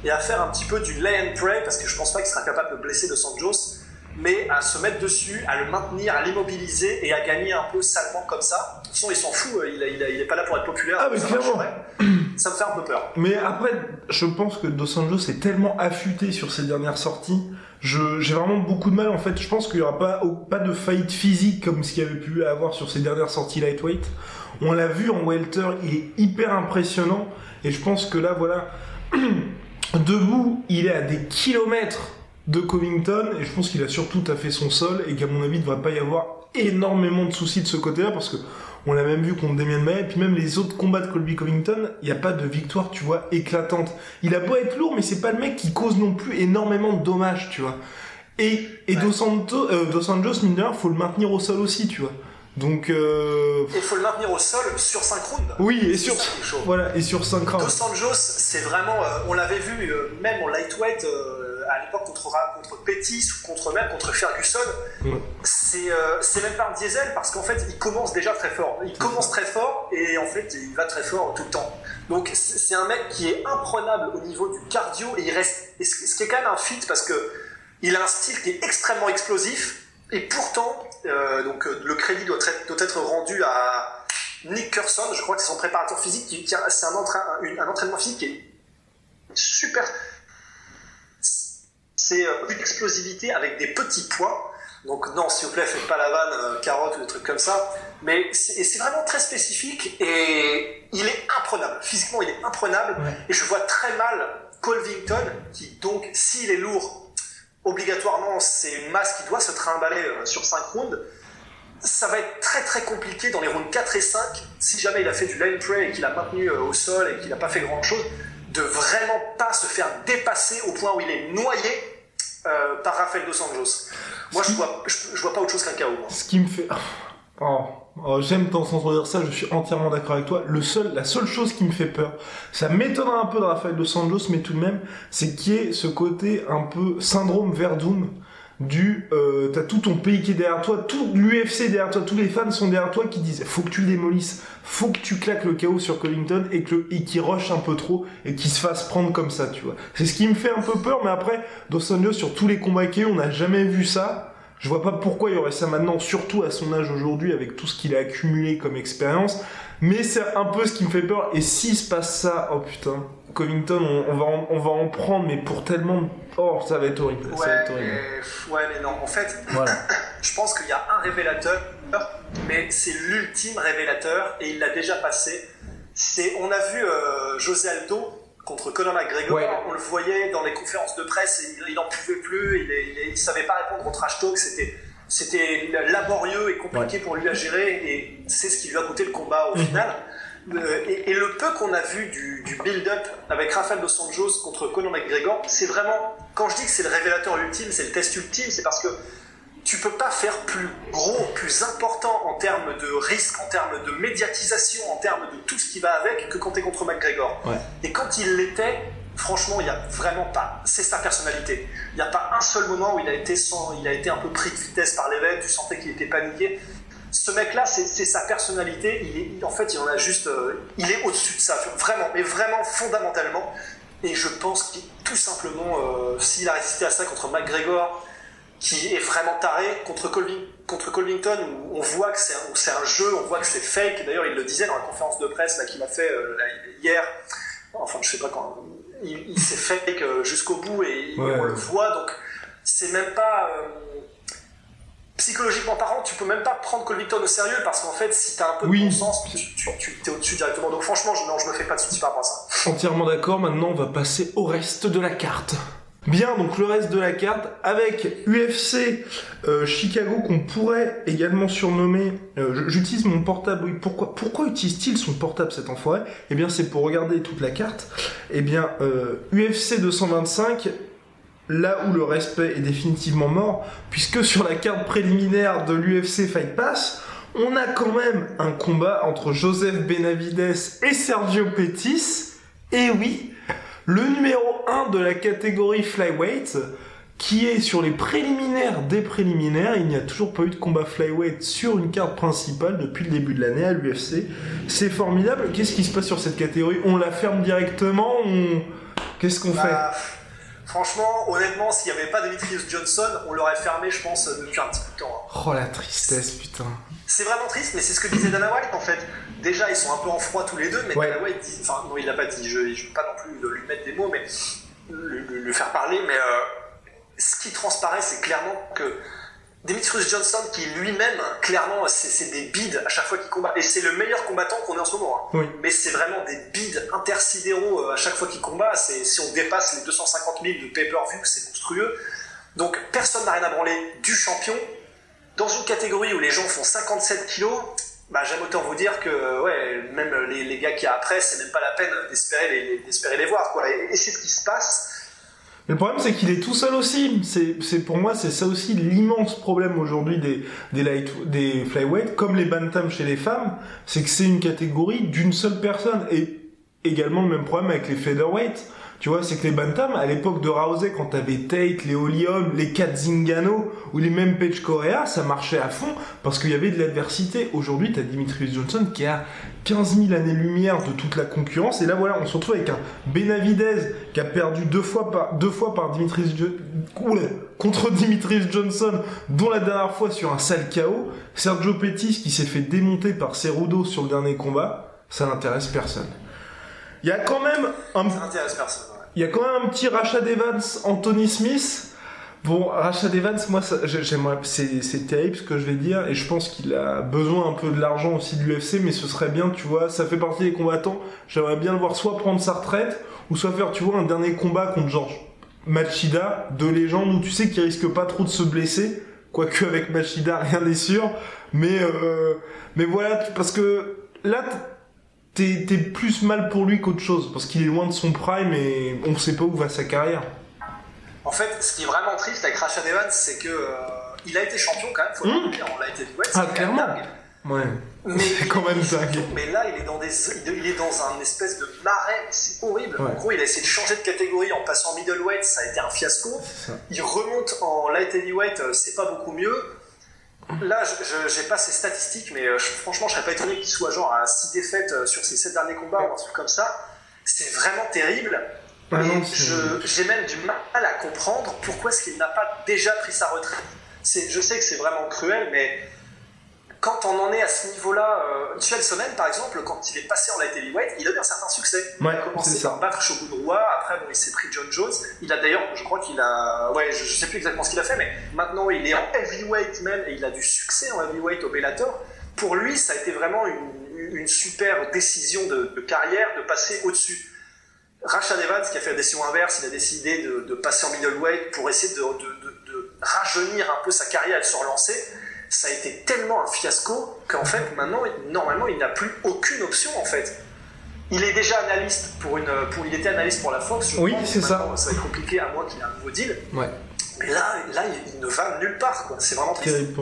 et à faire un petit peu du lay and pray, parce que je pense pas qu'il sera capable de blesser Dos Anjos, mais à se mettre dessus, à le maintenir, à l'immobiliser et à gagner un peu salement comme ça. De toute façon, il s'en fout, il, a- il, a- il est pas là pour être populaire. Ah, mais clairement. Ça me fait un peu peur. Mais après, je pense que Dos Anjos est tellement affûté sur ses dernières sorties. J'ai vraiment beaucoup de mal en fait. Je pense qu'il n'y aura pas, pas de fight physique comme ce qu'il avait pu avoir sur ses dernières sorties lightweight. On l'a vu en welter, il est hyper impressionnant. Et je pense que là, voilà, debout, il est à des kilomètres de Covington. Et je pense qu'il a surtout taffé son sol et qu'à mon avis, il ne devrait pas y avoir énormément de soucis de ce côté-là parce que on l'a même vu contre Damien Maia, et puis même les autres combats de Colby Covington, il n'y a pas de victoire, tu vois, éclatante. Il a beau être lourd, mais c'est pas le mec qui cause non plus énormément de dommages, tu vois. Et, et Ouais. Dos, Santo- euh, Dos Anjos, mine de rien, faut le maintenir au sol aussi, tu vois. Donc, euh, Et il faut le maintenir au sol sur 5 rounds. oui, et sur, ça voilà, et sur 5 rounds. Dos Anjos, c'est vraiment, euh, on l'avait vu euh, même en lightweight euh, à l'époque contre, contre Pettis ou contre même contre Ferguson. C'est euh, c'est même pas un diesel parce qu'en fait il commence déjà très fort. Il commence très fort et en fait il va très fort tout le temps. Donc c'est un mec qui est imprenable au niveau du cardio et il reste. et ce, qui est quand même un feat parce que il a un style qui est extrêmement explosif et pourtant euh, donc euh, le crédit doit être, doit être rendu à Nick Curson, je crois que c'est son préparateur physique, c'est un- un entraînement physique qui est super. C'est euh, une explosivité avec des petits poids. Donc non, s'il vous plaît, faites pas la vanne euh, carotte ou des trucs comme ça. Mais c'est vraiment très spécifique et il est imprenable. Physiquement, il est imprenable. Ouais. Et je vois très mal Colvington, qui donc, s'il est lourd, obligatoirement, c'est une masse qui doit se trimballer euh, sur 5 rounds. Ça va être très très compliqué dans les rounds 4 et 5, si jamais il a fait du line play et qu'il a maintenu euh, au sol et qu'il n'a pas fait grand chose, de vraiment pas se faire dépasser au point où il est noyé euh, par Rafael Dos Anjos. Moi, je vois, je, je vois pas autre chose qu'un chaos. moi. Ce qui me fait. Oh, oh, j'aime t'entendre dire ça, je suis entièrement d'accord avec toi. Le seul, la seule chose qui me fait peur, ça m'étonnera un peu de Rafael Dos Anjos, mais tout de même, c'est qu'il y ait ce côté un peu syndrome Verdum du euh, t'as tout ton pays qui est derrière toi, tout l'UFC derrière toi, tous les fans sont derrière toi qui disent faut que tu le démolisses, faut que tu claques le chaos sur Covington et que et qu'il rush un peu trop et qu'il se fasse prendre comme ça, tu vois. C'est ce qui me fait un peu peur, mais après Dos Anjos sur tous les combats qu'il on n'a jamais vu ça. Je vois pas pourquoi il y aurait ça maintenant, surtout à son âge aujourd'hui, avec tout ce qu'il a accumulé comme expérience. Mais c'est un peu ce qui me fait peur. Et s'il se passe ça, oh putain, Covington, on, va, en, on va en prendre, mais pour tellement. Oh, ça va être horrible. Ouais, Mais, ouais, mais non, en fait, je pense qu'il y a un révélateur, mais c'est l'ultime révélateur, et il l'a déjà passé. C'est, on a vu euh, José Aldo contre Conor McGregor, on le voyait dans les conférences de presse, il n'en pouvait plus, il, ne savait pas répondre au trash talk, c'était c'était laborieux et compliqué pour lui à gérer, et c'est ce qui lui a coûté le combat au mhm. final. Euh, et, le peu qu'on a vu du, build-up avec Rafael Dos Anjos contre Conor McGregor, c'est vraiment, quand je dis que c'est le révélateur ultime, c'est le test ultime, c'est parce que tu peux pas faire plus gros, plus important en termes de risque, en termes de médiatisation, en termes de tout ce qui va avec, que quand tu es contre McGregor. Et quand il l'était, franchement, il n'y a vraiment pas. C'est sa personnalité. Il n'y a pas un seul moment où il a été, sans, il a été un peu pris de vitesse par l'événement, tu sentais qu'il était paniqué. Ce mec-là, c'est sa personnalité. Il est, en fait, il en a juste. Euh, il est au-dessus de ça, vraiment, mais vraiment fondamentalement. Et je pense qu'il, tout simplement, euh, s'il a résisté à ça contre McGregor, qui est vraiment taré contre, contre Colvington où on voit que c'est un, un, jeu, on voit que c'est fake. D'ailleurs, il le disait dans la conférence de presse qu'il a fait euh, hier. Enfin, je sais pas quand. Il, s'est fake jusqu'au bout et, on le voit. Donc, c'est même pas. Psychologiquement parlant, tu peux même pas prendre Colvington au sérieux parce qu'en fait, si t'as un peu de bon sens, tu, tu, es au-dessus directement. Donc, franchement, je, non, je me fais pas de soucis par rapport à ça. Entièrement d'accord. Maintenant, on va passer au reste de la carte. Bien, donc le reste de la carte avec UFC euh, Chicago qu'on pourrait également surnommer. Euh, j'utilise mon portable. Oui, pourquoi pourquoi utilise-t-il son portable cet enfoiré? Eh bien, c'est pour regarder toute la carte. Eh bien, UFC euh, 225. Là où le respect est définitivement mort, puisque sur la carte préliminaire de l'UFC Fight Pass, on a quand même un combat entre Joseph Benavides et Sergio Pettis. Et oui, le numéro 1 de la catégorie flyweight, qui est sur les préliminaires des préliminaires. Il n'y a toujours pas eu de combat flyweight sur une carte principale depuis le début de l'année à l'UFC. C'est formidable. Qu'est-ce qui se passe sur cette catégorie? On la ferme directement Qu'est-ce qu'on bah, fait? Franchement, honnêtement, s'il n'y avait pas Demetrius Johnson, on l'aurait fermé, je pense, depuis un petit peu de temps. Hein. Oh la tristesse, putain. C'est vraiment triste, mais c'est ce que disait Dana White en fait. Déjà, ils sont un peu en froid tous les deux, mais Dana White dit. Enfin, non, il n'a pas dit, je ne veux pas non plus lui mettre des mots, mais le, faire parler, mais euh, ce qui transparaît, c'est clairement que Demetrius Johnson, qui lui-même, clairement, c'est des bides à chaque fois qu'il combat. Et c'est le meilleur combattant qu'on ait en ce moment. Hein. Mais c'est vraiment des bides intersidéraux euh, à chaque fois qu'il combat. Si on dépasse les 250 000 de pay-per-view, c'est monstrueux. Donc personne n'a rien à branler du champion dans une catégorie où les gens font 57 kilos, bah, j'aime autant vous dire que ouais, même les, les gars qui a après, c'est même pas la peine d'espérer les, voir. Quoi. Et, c'est ce qui se passe. Le problème, c'est qu'il est tout seul aussi. C'est, pour moi, c'est ça aussi l'immense problème aujourd'hui des, des, des flyweight, comme les bantam chez les femmes, c'est que c'est une catégorie d'une seule personne. Et également le même problème avec les featherweight. Tu vois, c'est que les Bantam, à l'époque de Rousey, quand t'avais Tate, les Olium, les Zingano ou les mêmes Page Correa, ça marchait à fond parce qu'il y avait de l'adversité. Aujourd'hui, t'as Dimitrius Johnson qui a 15 000 années-lumière de toute la concurrence. Et là, voilà, on se retrouve avec un Benavidez qui a perdu deux fois par, deux fois par Dimitrius contre Dimitrius Johnson, dont la dernière fois sur un sale chaos. Sergio Pettis qui s'est fait démonter par Cerudo sur le dernier combat. Ça n'intéresse personne. Il y a quand même un. Ça n'intéresse personne. Il y a quand même un petit rachat d'Evans, Anthony Smith. Bon, rachat d'Evans, moi, j'aimerais, c'est terrible ce que je vais dire, et je pense qu'il a besoin un peu de l'argent aussi de l'UFC, mais ce serait bien, tu vois, ça fait partie des combattants. J'aimerais bien le voir soit prendre sa retraite, ou soit faire, tu vois, un dernier combat contre George Machida, de légende, où tu sais qu'il risque pas trop de se blesser, quoique avec Machida, rien n'est sûr, mais, euh, mais voilà, parce que là, t'es plus mal pour lui qu'autre chose, parce qu'il est loin de son prime et on sait pas où va sa carrière. En fait, ce qui est vraiment triste avec Rashad Evans, c'est que euh, il a été champion quand même, faut le hmm. dire, on l'a été Ah, clairement. Ouais. C'est quand même dingue. Mais là, il est dans des, il est dans un espèce de marais, c'est horrible. En gros, il a essayé de changer de catégorie en passant en middleweight, ça a été un fiasco. Il remonte en light heavyweight, euh, c'est pas beaucoup mieux. Là, je n'ai pas ses statistiques, mais euh, franchement, je serais pas étonné qu'il soit genre à 6 défaites euh, sur ses 7 derniers combats ou un truc comme ça. C'est vraiment terrible. Ah j'ai même du mal à comprendre pourquoi est-ce qu'il n'a pas déjà pris sa retraite. Je sais que c'est vraiment cruel, mais quand on en est à ce niveau-là, euh, Michel Sonnen, par exemple, quand il est passé en light heavyweight, il a eu un certain succès. il a commencé par battre Shogun après bon, il s'est pris John Jones. Il a d'ailleurs, je crois qu'il a, ouais, je, ne sais plus exactement ce qu'il a fait, mais maintenant il est en heavyweight même et il a du succès en heavyweight au Bellator. Pour lui, ça a été vraiment une, super décision de, carrière de passer au-dessus. Rashad Evans, qui a fait la décision inverse, il a décidé de, passer en middleweight pour essayer de, rajeunir un peu sa carrière et de se relancer ça a été tellement un fiasco qu'en fait, maintenant, normalement, il n'a plus aucune option, en fait. Il est déjà analyste pour une, pour, il était analyste pour la Fox. oui, c'est ça. Ça va être compliqué à moins qu'il ait un nouveau deal. Ouais. Là, là, il ne va nulle part, quoi. C'est vraiment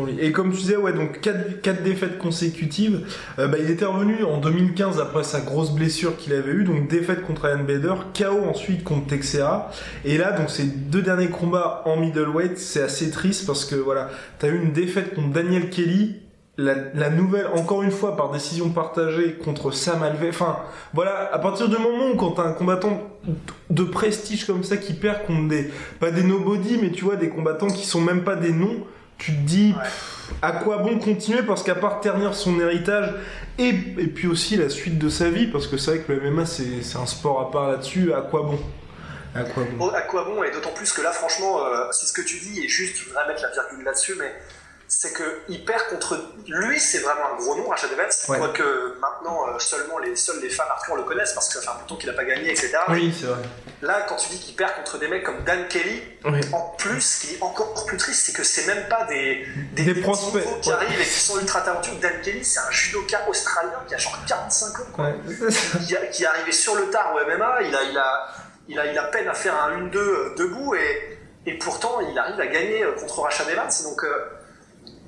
lui. Et comme tu disais, ouais, donc 4, défaites consécutives. Euh, bah, il était revenu en 2015 après sa grosse blessure qu'il avait eue, donc défaite contre Ian Bader, KO ensuite contre Texera. Et là, donc ces deux derniers combats en middleweight, c'est assez triste parce que voilà, t'as eu une défaite contre Daniel Kelly la, nouvelle, encore une fois, par décision partagée contre Sam Alvey. Enfin, voilà, à partir du moment où quand t'as un combattant de prestige comme ça qui perd contre des, pas des nobody, mais tu vois, des combattants qui sont même pas des noms, tu te dis, à quoi bon continuer? Parce qu'à part ternir son héritage et, et, puis aussi la suite de sa vie, parce que c'est vrai que le MMA c'est un sport à part là-dessus, à quoi bon? À quoi bon, à quoi bon? Et d'autant plus que là, franchement, euh, c'est ce que tu dis, et juste, je voudrais mettre la virgule là-dessus, mais c'est qu'il perd contre lui, c'est vraiment un gros nom, Rashad Evans, ouais. quoique maintenant euh, seulement les, seuls les fans hardcore le connaissent parce que ça fait un temps qu'il n'a pas gagné, etc. Oui, c'est vrai. Là, quand tu dis qu'il perd contre des mecs comme Dan Kelly, en plus, ce qui est encore plus triste, c'est que c'est même pas des, des, prospects qui arrivent et qui sont ultra talentueux. Dan Kelly, c'est un judoka australien qui a genre 45 ans, quoi, qui, qui, est arrivé sur le tard au MMA, il a, il a, il a, il a peine à faire un 1-2 euh, debout et, et pourtant il arrive à gagner euh, contre Rashad Evans. Donc,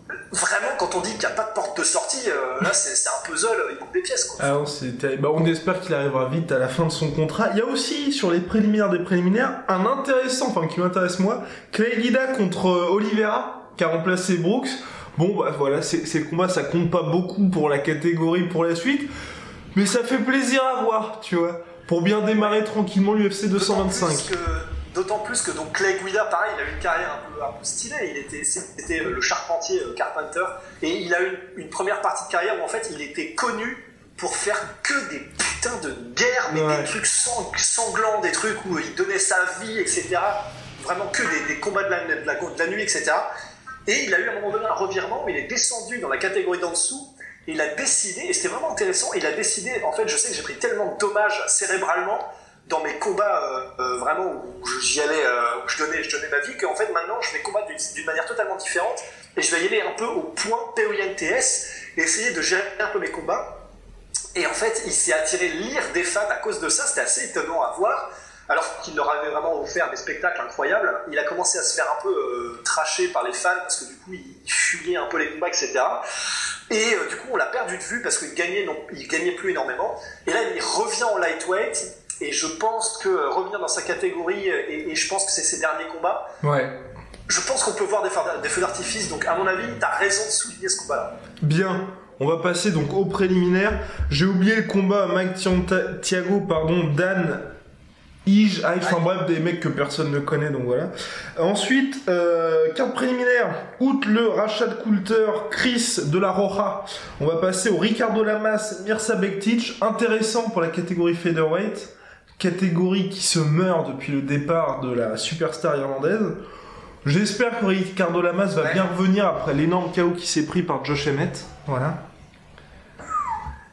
vraiment, quand on dit qu'il n'y a pas de porte de sortie, euh, là, c'est un puzzle, il manque des pièces. Quoi. Ah bah, on espère qu'il arrivera vite à la fin de son contrat. Il y a aussi, sur les préliminaires des préliminaires, un intéressant, enfin, qui m'intéresse moi, Clay Guida contre euh, Oliveira, qui a remplacé Brooks. Bon, bah voilà, c'est le combat, ça compte pas beaucoup pour la catégorie pour la suite, mais ça fait plaisir à voir, tu vois, pour bien démarrer tranquillement l'UFC 225. D'autant plus que donc Clay Guida, pareil, il a eu une carrière un peu, un peu stylée. Il était, c'était le charpentier euh, Carpenter, et il a eu une, première partie de carrière où en fait il était connu pour faire que des putains de guerres, mais des trucs sanglants, des trucs où il donnait sa vie, etc. Vraiment que des, combats de la, de, la, nuit, etc. Et il a eu à un moment donné un revirement, mais il est descendu dans la catégorie d'en dessous. Et il a décidé, et c'était vraiment intéressant, il a décidé, en fait, je sais que j'ai pris tellement de dommages cérébralement dans mes combats euh, euh, vraiment où j'y allais, euh, où je donnais, je donnais ma vie, qu'en fait maintenant je vais combattre d'une manière totalement différente et je vais y aller un peu au point POINTS et essayer de gérer un peu mes combats. Et en fait, il s'est attiré l'ire des fans à cause de ça, c'était assez étonnant à voir. Alors qu'il leur avait vraiment offert des spectacles incroyables, il a commencé à se faire un peu tracher par les fans parce que du coup il fuyait un peu les combats, etc. Et du coup on l'a perdu de vue parce qu'il gagnait, non, il gagnait plus énormément. Et là il revient en lightweight et je pense que revenir dans sa catégorie, et, je pense que c'est ses derniers combats, ouais. je pense qu'on peut voir des feux, d'artifice. Donc, à mon avis, tu as raison de souligner ce combat-là. Bien. On va passer donc au préliminaire. J'ai oublié le combat Mike Thiago, pardon, Dan Ige, ah, enfin bref, des mecs que personne ne connaît, donc voilà. Ensuite, euh, carte préliminaire, outre le Rachad Coulter, Chris de la Roja, on va passer au Ricardo Lamas, Mirsa Bektic, intéressant pour la catégorie featherweight catégorie qui se meurt depuis le départ de la superstar irlandaise. J'espère que Ricardo Lamas va bien revenir après l'énorme chaos qui s'est pris par Josh Emmett. Voilà.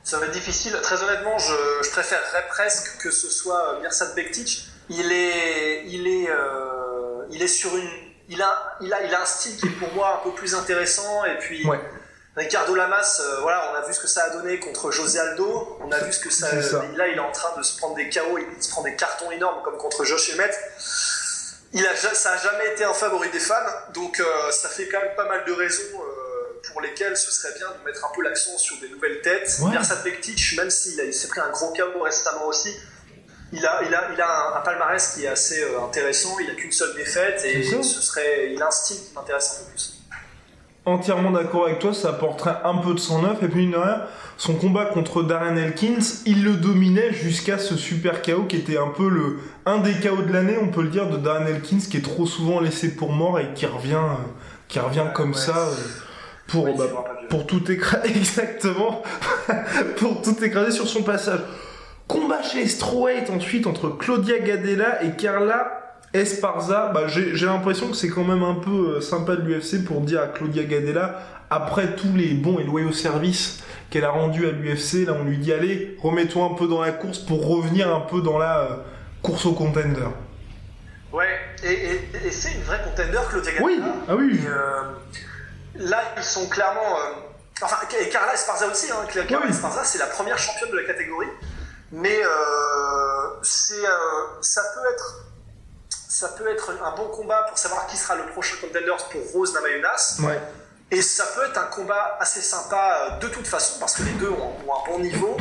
Ça va être difficile. Très honnêtement, je, préférerais presque que ce soit Mirsad Bektic. Il est, il est, euh, il est sur une, il a, il a, il a un style qui est pour moi un peu plus intéressant et puis. Ouais. Ricardo Lamas, euh, voilà, on a vu ce que ça a donné contre José Aldo. On a vu ce que ça, Là, il est en train de se prendre des KO, il se prend des cartons énormes comme contre Josh Emmett. Il a, ça n'a jamais été un favori des fans, donc euh, ça fait quand même pas mal de raisons pour lesquels ce serait bien de mettre un peu l'accent sur des nouvelles têtes. Ouais. Bektic, même s'il s'est pris un gros chaos récemment aussi, il a, il a, il a un, un palmarès qui est assez euh, intéressant. Il n'a qu'une seule défaite et ce serait, il a un style qui m'intéresse un peu plus. Entièrement d'accord avec toi, ça apporterait un peu de sang neuf. Et puis, de rien, son combat contre Darren Elkins, il le dominait jusqu'à ce super KO qui était un peu le un des KO de l'année, on peut le dire, de Darren Elkins, qui est trop souvent laissé pour mort et qui revient, euh, qui revient comme Ouais. ça euh, pour, bah, pour tout écraser. Exactement. pour tout écraser sur son passage. Combat chez Strawweight ensuite entre Claudia Gadella et Carla Esparza, bah, j'ai l'impression que c'est quand même un peu euh, sympa de l'UFC pour dire à Claudia Gadella, après tous les bons et loyaux services qu'elle a rendus à l'UFC, là on lui dit allez, remets-toi un peu dans la course pour revenir un peu dans la euh, course au contender. Ouais, et, et- et c'est une vraie contender, Claudia Gadelha. Oui, ah oui. Et, euh, là, ils sont clairement. euh, enfin, et Carla Esparza aussi. Hein, Carla Oui. Esparza, c'est la première championne de la catégorie. Mais euh, c'est, ça peut être. Ça peut être un bon combat pour savoir qui sera le prochain contender pour Rose Namajunas. Ouais. Et ça peut être un combat assez sympa euh, de toute façon parce que les deux ont, ont un bon niveau.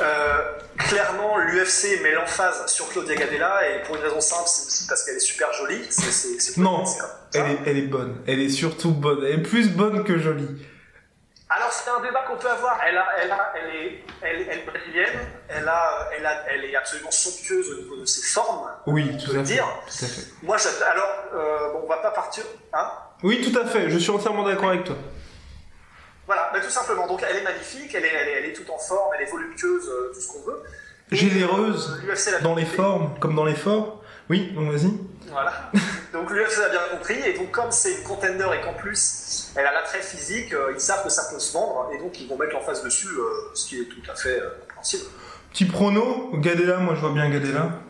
Euh, clairement, l'UFC met l'emphase sur Claudia Gadella et pour une raison simple, c'est aussi parce qu'elle est super jolie. Non. Elle est, elle est bonne, elle est surtout bonne, elle est plus bonne que jolie. Alors c'est un débat qu'on peut avoir. Elle, a, elle, a, elle, est, elle, elle est brésilienne. Elle, a, est absolument somptueuse au niveau de ses formes. Oui, tout à fait. dire. Tout à fait. Moi, alors, euh, bon, on va pas partir. Hein Oui, tout à fait, je suis entièrement d'accord avec toi. voilà, mais tout simplement. Donc, elle est magnifique. Elle est, elle est, elle est toute en forme. Elle est voluptueuse, euh, tout ce qu'on veut. Généreuse, euh, Dans les formes, comme dans les forts. Oui, donc vas-y. Voilà. Donc l'UFC a bien compris, et donc comme c'est une contender et qu'en plus elle a l'attrait physique, euh, ils savent que ça peut se vendre, et donc ils vont mettre l'emphase dessus, euh, ce qui est tout à fait euh, compréhensible. Petit prono, Gadella, moi je vois bien Gadella.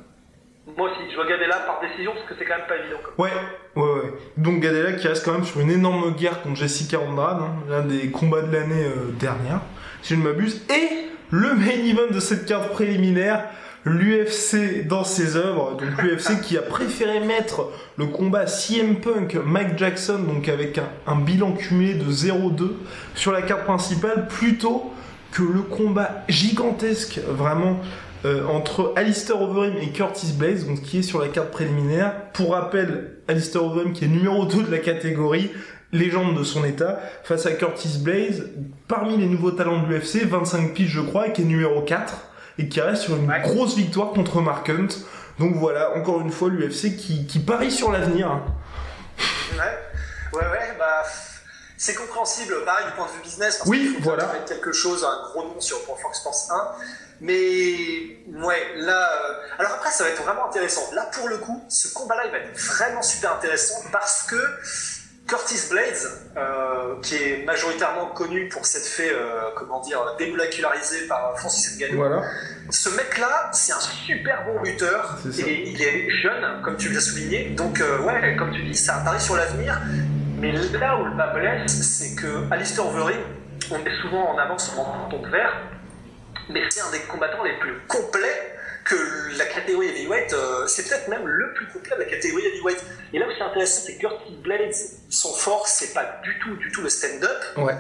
Moi aussi, je vois Gadella par décision, parce que c'est quand même pas évident. Comme... Ouais, ouais, ouais. Donc Gadella qui reste quand même sur une énorme guerre contre Jessica Andrade, hein, l'un des combats de l'année euh, dernière, si je ne m'abuse. Et le main event de cette carte préliminaire, l'UFC dans ses œuvres. Donc l'UFC qui a préféré mettre le combat CM Punk Mike Jackson, donc avec un, bilan cumulé de 0-2 sur la carte principale, plutôt que le combat gigantesque, vraiment. euh, entre Alistair Overeem et Curtis Blaze, donc qui est sur la carte préliminaire. Pour rappel, Alistair Overeem qui est numéro 2 de la catégorie, légende de son état, face à Curtis Blaze, parmi les nouveaux talents de l'UFC, 25 piges je crois, qui est numéro 4, et qui reste sur une Ouais. grosse victoire contre Mark Hunt. Donc voilà, encore une fois l'UFC qui, qui parie sur l'avenir. Ouais, ouais, ouais, bah. C'est compréhensible, pareil, du point de vue business, parce Oui, qu'il faut voilà. mettre quelque chose, un gros nom sur pour Fox Sports 1. Mais, ouais, là. euh, Alors après, ça va être vraiment intéressant. Là, pour le coup, ce combat-là, il va être vraiment super intéressant parce que Curtis Blades, euh, qui est majoritairement connu pour s'être fait, euh, comment dire, démolécularisé par Francis Ngannou, Voilà. ce mec-là, c'est un super bon lutteur ça. et il est jeune, comme tu l'as souligné. Donc, euh, ouais, comme tu dis, un pari sur l'avenir. Mais là où le bas blesse, c'est que Alistair Overeem, on met souvent en avant son menton de verre, mais c'est un des combattants les plus complets que la catégorie heavyweight. euh, c'est peut-être même le plus complet de la catégorie heavyweight. Et là où c'est intéressant, c'est que Curtis Blades, son fort, c'est pas du tout, du tout le stand-up Ouais.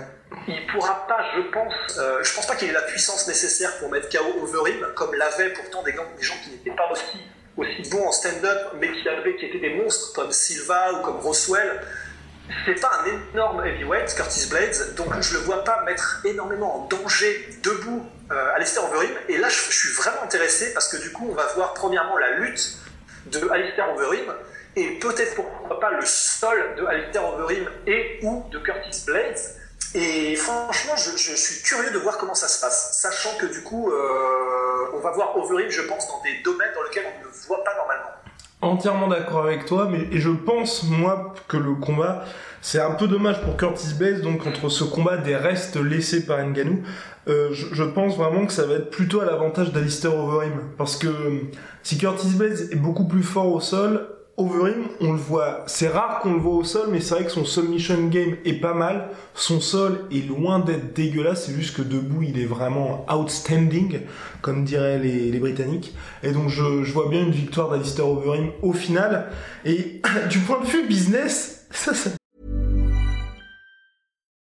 il pourra pas, je pense, euh, je pense pas qu'il ait la puissance nécessaire pour mettre KO Overeem, comme l'avaient pourtant des, gants- des gens qui n'étaient pas aussi, aussi bons en stand-up, mais qui, avaient, qui étaient des monstres, comme Silva ou comme Roswell. C'est pas un énorme heavyweight, Curtis Blades, donc je le vois pas mettre énormément en danger debout euh, Alistair Overeem. Et là, je, suis vraiment intéressé parce que du coup, on va voir premièrement la lutte de Alistair Overeem et peut-être pourquoi pas le sol de Alistair Overeem et ou de Curtis Blades. Et franchement, je, je suis curieux de voir comment ça se passe, sachant que du coup, euh, on va voir Overeem, je pense, dans des domaines dans lesquels on ne le voit pas normalement. Entièrement d'accord avec toi, mais je pense, moi, que le combat, c'est un peu dommage pour Curtis Blaze, donc entre ce combat des restes laissés par Ngannou, euh, je, pense vraiment que ça va être plutôt à l'avantage d'Alistair Overeem, parce que si Curtis Blaze est beaucoup plus fort au sol, Overeem, on le voit, c'est rare qu'on le voit au sol, mais c'est vrai que son submission game est pas mal, son sol est loin d'être dégueulasse, c'est juste que debout, il est vraiment outstanding, comme diraient les, Britanniques. Et donc je, je vois bien une victoire d'Alistair Overeem au final. Et du point de vue business, ça, ça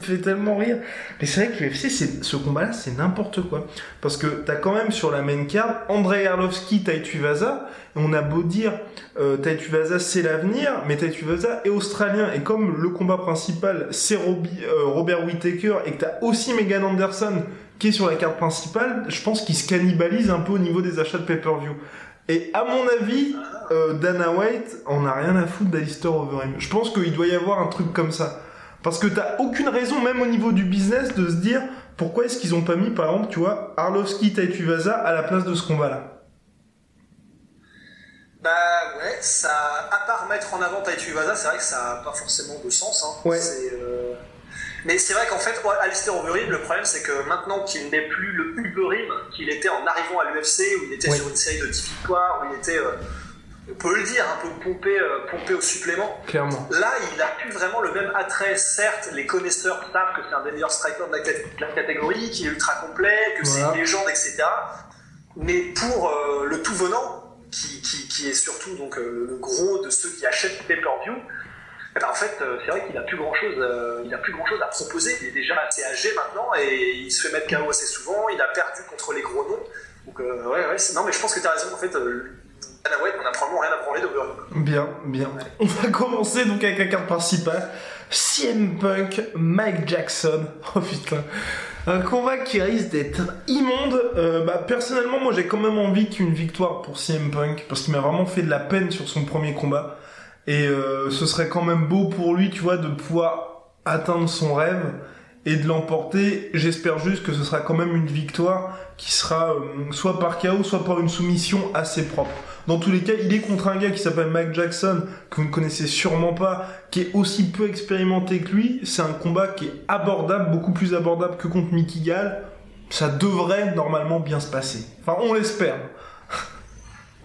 fait tellement rire. Mais c'est vrai que l'UFC, ce combat-là, c'est n'importe quoi. Parce que t'as quand même sur la main card Andrei Arlovski, Taituvaza. Et on a beau dire, euh, Taituvaza, c'est l'avenir, mais Taituvaza est australien. Et comme le combat principal, c'est euh, Robert Whittaker, et que t'as aussi Megan Anderson, qui est sur la carte principale, je pense qu'il se cannibalise un peu au niveau des achats de pay-per-view. Et à mon avis, euh, Dana White en a rien à foutre d'Alistair Overeem. Je pense qu'il doit y avoir un truc comme ça. Parce que t'as aucune raison, même au niveau du business, de se dire pourquoi est-ce qu'ils ont pas mis, par exemple, tu vois, Arlovski à la place de ce combat-là? Bah ouais, ça, à part mettre en avant Taituvaza, c'est vrai que ça n'a pas forcément de sens. Hein. Ouais. Euh, Mais c'est vrai qu'en fait, Alistair Overeem, le problème c'est que maintenant qu'il n'est plus le Uberim qu'il était en arrivant à l'UFC, où il était Ouais. sur une série de 10 victoires, où il était, euh, peut le dire, un peu pompé, euh, pompé au supplément. Clairement. Là, il a plus vraiment le même attrait. Certes, les connaisseurs savent que c'est un des meilleurs strikers de la, de la catégorie, qu'il est ultra complet, que c'est une légende, etc. Mais pour euh, le tout venant, qui, qui- qui est surtout donc euh, le gros de ceux qui achètent pay-per-view, eh ben, en fait, euh, c'est vrai qu'il a plus grand chose, il a plus grand chose à proposer. Il est déjà assez âgé maintenant et il se fait mettre KO assez souvent. Il a perdu contre les gros noms. Donc euh, ouais, Non, mais je pense que tu as raison. En fait, euh, White, on a probablement rien à branler d'Overeem. Bien, bien. On va commencer donc avec la carte principale. CM Punk, Mike Jackson. Oh putain. Un combat qui risque d'être immonde. Euh, bah, personnellement, moi j'ai quand même envie qu'une victoire pour CM Punk. Parce qu'il m'a vraiment fait de la peine sur son premier combat. Et euh, ce serait quand même beau pour lui, tu vois, de pouvoir atteindre son rêve et de l'emporter. J'espère juste que ce sera quand même une victoire qui sera euh, soit par KO, soit par une soumission assez propre. Dans tous les cas, il est contre un gars qui s'appelle Mike Jackson, que vous ne connaissez sûrement pas, qui est aussi peu expérimenté que lui. C'est un combat qui est abordable, beaucoup plus abordable que contre Mickey Gall. Ça devrait normalement bien se passer. Enfin, on l'espère.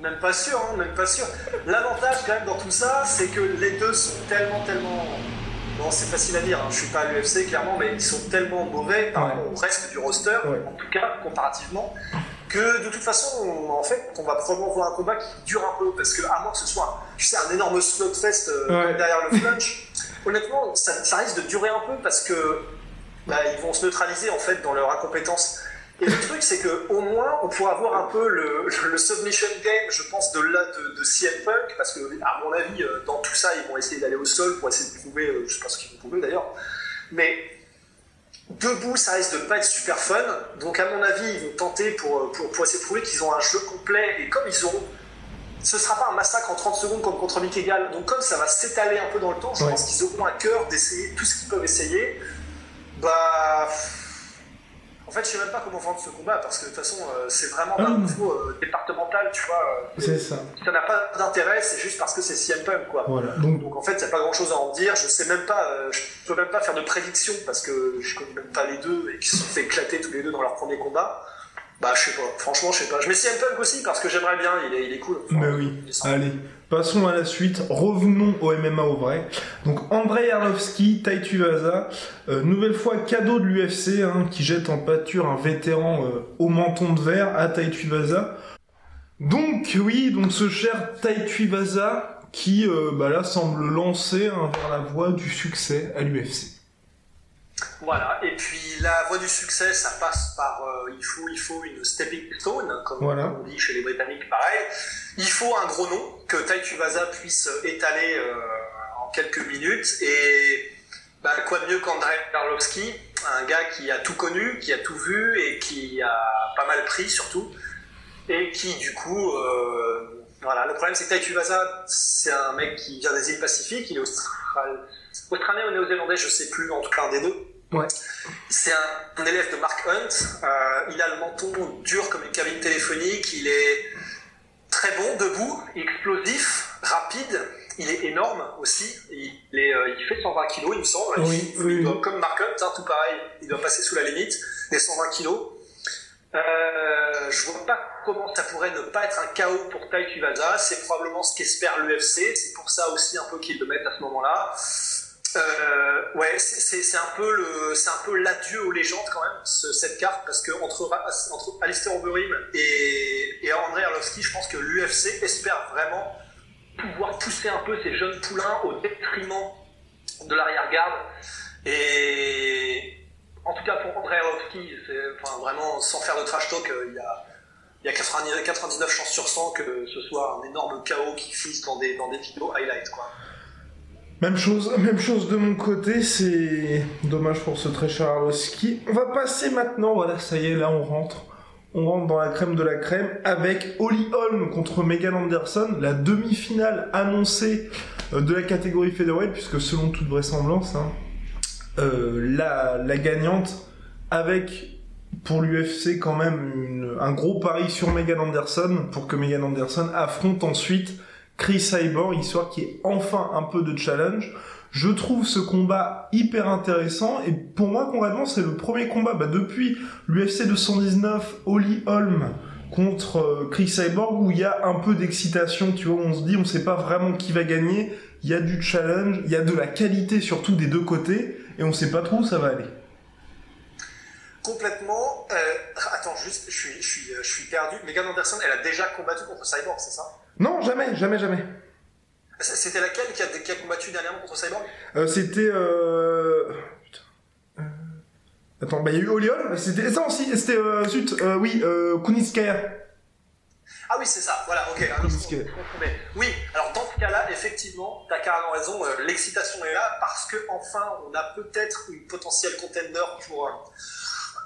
Même pas sûr, hein, même pas sûr. L'avantage quand même dans tout ça, c'est que les deux sont tellement, tellement. Bon, c'est facile à dire, hein, je suis pas à l'UFC clairement, mais ils sont tellement mauvais par Ouais. rapport au reste du roster, Ouais. en tout cas comparativement, que de toute façon, on- en fait, on va probablement voir un combat qui dure un peu, parce que à moins que ce soit, tu sais, un énorme slugfest euh, Ouais. derrière le flunch, honnêtement, ça, ça risque de durer un peu parce que bah, ils vont se neutraliser en fait dans leur incompétence. Et le truc, c'est que au moins, on pourra avoir un peu le, le submission game, je pense, de là de, de CM Punk, parce que à mon avis, euh, dans tout ça, ils vont essayer d'aller au sol pour essayer de prouver, euh, je sais pas ce qu'ils vont prouver d'ailleurs, mais debout, ça risque de pas être super fun. Donc à mon avis, ils vont tenter pour, euh, pour, pour essayer de prouver qu'ils ont un jeu complet, et comme ils auront ce sera pas un massacre en 30 secondes comme contre Mick Egal. Donc comme ça va s'étaler un peu dans le temps, je Ouais. pense qu'ils auront à cœur d'essayer tout ce qu'ils peuvent essayer. Bah... En fait, je sais même pas comment vendre ce combat, parce que de toute façon, euh, c'est vraiment Ah un niveau euh, départemental, tu vois. euh, C'est ça. ça n'a pas d'intérêt, c'est juste parce que c'est CM Punk, quoi. Voilà. Donc, Donc en fait, il n'y a pas grand chose à en dire. Je sais même pas, euh, je peux même pas faire de prédiction parce que je connais même pas les deux et qu'ils se sont fait éclater tous les deux dans leur premier combat. Bah, je sais pas. Franchement, je sais pas. Je mets CM Punk aussi parce que j'aimerais bien. Il est, il est cool. Enfin, Mais oui. Allez, passons à la suite. Revenons au MMA au vrai. Donc Andrei Arlovski, Taituvaza, euh, nouvelle fois cadeau de l'UFC hein, qui jette en pâture un vétéran euh, au menton de verre à Taituvaza. Donc oui, donc ce cher Taituvaza qui euh, bah là semble lancer hein, vers la voie du succès à l'UFC. Voilà. Et puis la voie du succès, ça passe par euh, il faut, il faut une stepping stone, comme Voilà. on dit chez les Britanniques, pareil. Il faut un gros nom que Tai Tuivasa puisse étaler euh, en quelques minutes. Et bah, quoi de mieux qu'Andrei Karlovski, un gars qui a tout connu, qui a tout vu et qui a pas mal pris surtout, et qui du coup, euh, voilà. Le problème c'est que Tai Tuivasa, c'est un mec qui vient des îles Pacifiques, il est austral... australien ou néo-zélandais, je sais plus, en tout cas un des deux. Ouais. C'est un, un élève de Mark Hunt. Euh, il a le menton dur comme une cabine téléphonique. Il est très bon debout, explosif. rapide, il est énorme aussi. Il, est, euh, il fait 120 kg, il me semble. Oui, il, oui, il doit- oui. comme Mark Hunt, hein, tout pareil, il doit passer sous la limite des 120 kg. Euh, je vois pas comment ça pourrait ne pas être un chaos pour Tai Tuivasa. C'est probablement ce qu'espère l'UFC. C'est pour ça aussi un peu qu'ils le mettent à ce moment-là. Euh, ouais, c'est- un peu le, c'est un peu l'adieu aux légendes quand même ce- cette carte parce que entre entre Alistair Overeem et, et André Arlovski, je pense que l'UFC espère vraiment pouvoir pousser un peu ces jeunes poulains au détriment de l'arrière-garde et en tout cas pour André Arlovski, enfin vraiment sans faire de trash talk, euh, il y a il y a 90 99 chances sur 100 que ce soit un énorme chaos qui frise dans des, dans des vidéos highlights. Quoi. Même chose, même chose de mon côté, c'est dommage pour ce très cher. On va passer maintenant, voilà, ça y est, là on rentre. On rentre dans la crème de la crème avec Holly Holm contre Megan Anderson, la demi-finale annoncée euh, de la catégorie featherweight, puisque selon toute vraisemblance, hein, euh, la, gagnante avec pour l'UFC quand même un gros pari sur Megan Anderson pour que Megan Anderson affronte ensuite Chris Cyborg, histoire qu'il y ait enfin un peu de challenge. Je trouve ce combat hyper intéressant et pour moi concrètement c'est le premier combat bah, depuis l'UFC 219 Holly Holm contre euh, Chris Cyborg où il y a un peu d'excitation, tu vois, on se dit on sait pas vraiment qui va gagner, il y a du challenge, il y a de la qualité surtout des deux côtés et on sait pas trop où ça va aller. Complètement. euh, attends, juste, je suis, je, suis, je suis perdu. Megan Anderson, elle a déjà combattu contre Cyborg, c'est ça? Non, jamais, jamais, jamais. C'était laquelle qui a, qui a combattu dernièrement contre Cyborg? Euh, c'était euh... putain. Euh, Attends, bah il y a eu Holm, c'était non si, c'était euh, zut, euh, oui, euh, Kunitskaya. Ah oui, c'est ça, voilà, ok. alors, je. Oui, alors dans ce cas-là, effectivement, t'as carrément raison, l'excitation est là parce que enfin, on a peut-être une potentielle contender pour,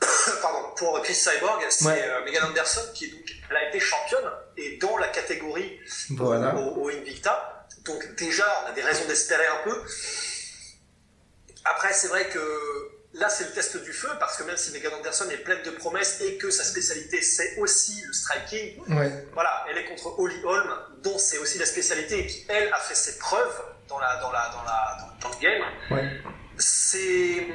pardon, pour Chris Cyborg. C'est Ouais. euh, Megan Anderson qui est donc, elle a été championne et dans la catégorie Voilà. au, au Invicta. Donc déjà, on a des raisons d'espérer un peu. Après, c'est vrai que là, c'est le test du feu, parce que même si Megan Anderson est pleine de promesses et que sa spécialité, c'est aussi le striking, Ouais. voilà, elle est contre Holly Holm, dont c'est aussi la spécialité, et qui, elle, a fait ses preuves dans, la, dans, la, dans, la, dans, dans le game. Ouais. C'est,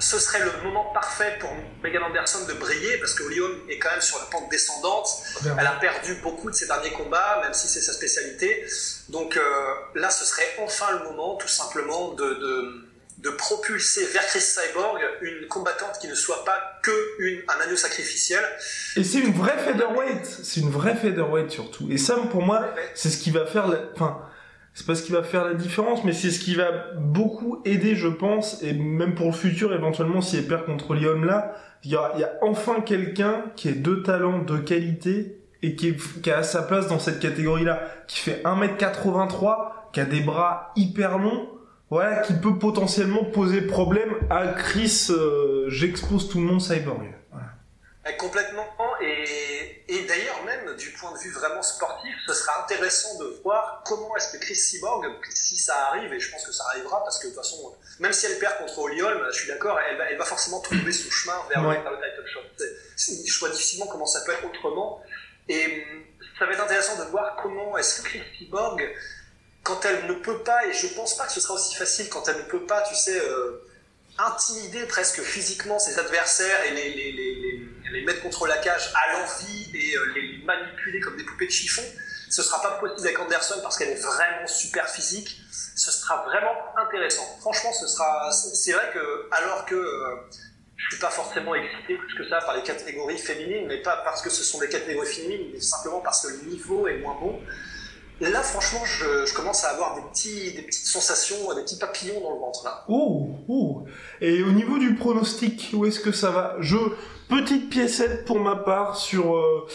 ce serait le moment parfait pour Megan Anderson de briller, parce que Holm est quand même sur la pente descendante. Elle a perdu beaucoup de ses derniers combats, même si c'est sa spécialité. Donc euh, là, ce serait enfin le moment, tout simplement, de, de, de propulser vers Chris Cyborg une combattante qui ne soit pas que une, un agneau sacrificiel. Et c'est une vraie featherweight, c'est une vraie featherweight surtout. Et ça, pour moi, c'est ce qui va faire, la... enfin, c'est pas ce qui va faire la différence, mais c'est ce qui va beaucoup aider, je pense, et même pour le futur, éventuellement, si elle perd contre Lyon là, il y a, y a enfin quelqu'un qui est de talent, de qualité, et qui, est- qui a sa place dans cette catégorie-là, qui fait 1m83, qui a des bras hyper longs, voilà, qui peut potentiellement poser problème à Chris, euh, j'expose tout le monde cyborg. Euh, Complètement. Et, et d'ailleurs, même du point de vue vraiment sportif, ce sera intéressant de voir comment est-ce que Chris Cyborg, si ça arrive, et je pense que ça arrivera, parce que de toute façon, même si elle perd contre Holm, je suis d'accord, elle va, elle va forcément trouver son chemin vers, Ouais. le, vers le title shot. Je vois difficilement comment ça peut être autrement. Et ça va être intéressant de voir comment est-ce que Chris Cyborg, quand elle ne peut pas, et je pense pas que ce sera aussi facile quand elle ne peut pas, tu sais, euh, intimider presque physiquement ses adversaires et les, les, les, les, mettre contre la cage à l'envie et euh, les, manipuler comme des poupées de chiffon. Ce sera pas possible avec Anderson parce qu'elle est vraiment super physique. Ce sera vraiment intéressant. Franchement, ce sera. C'est c'est vrai que alors que euh, je suis pas forcément excité plus que ça par les catégories féminines, mais pas parce que ce sont des catégories féminines, mais simplement parce que le niveau est moins bon. Là, franchement, je, je commence à avoir des, petits, des petites sensations, des petits papillons dans le ventre là. Oh, oh. Et au niveau du pronostic, où est-ce que ça va? Je petite piécette pour ma part sur euh,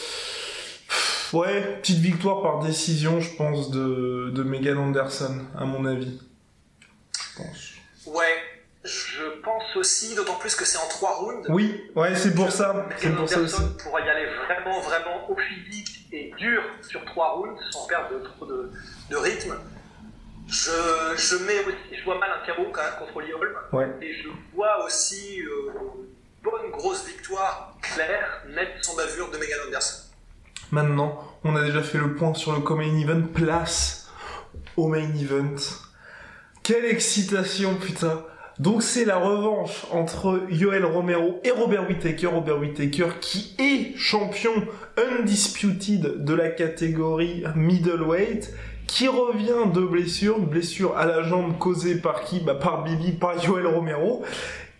ouais, petite victoire par décision, je pense de de Megan Anderson à mon avis. Je pense. Ouais, je pense aussi, d'autant plus que c'est en trois rounds. Oui, ouais, c'est pour ça, Megan pour ça aussi. Anderson pourra y aller vraiment, vraiment au physique et dur sur trois rounds sans perdre de- trop de, de rythme. Je, je mets aussi, je vois mal un carreau quand même contre Holly Holm. Ouais. Et je vois aussi euh, une bonne grosse victoire claire, nette, sans bavure de Megan Anderson. Maintenant, on a déjà fait le point sur le Common Event place au main event. Quelle excitation, putain. Donc c'est la revanche entre Yoel Romero et Robert Whittaker. Robert Whittaker qui est champion undisputed de la catégorie middleweight, qui revient de blessure, blessure à la jambe causée par qui? Bah par Bibi, par Yoel Romero.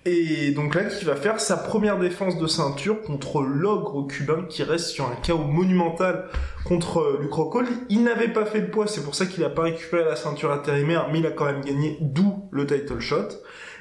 Et donc là, qui va faire sa première défense de ceinture contre l'ogre cubain qui reste sur un chaos monumental contre Lucrocol. Il n'avait pas fait de poids, c'est pour ça qu'il n'a pas récupéré la ceinture intérimaire, mais il a quand même gagné, d'où le title shot.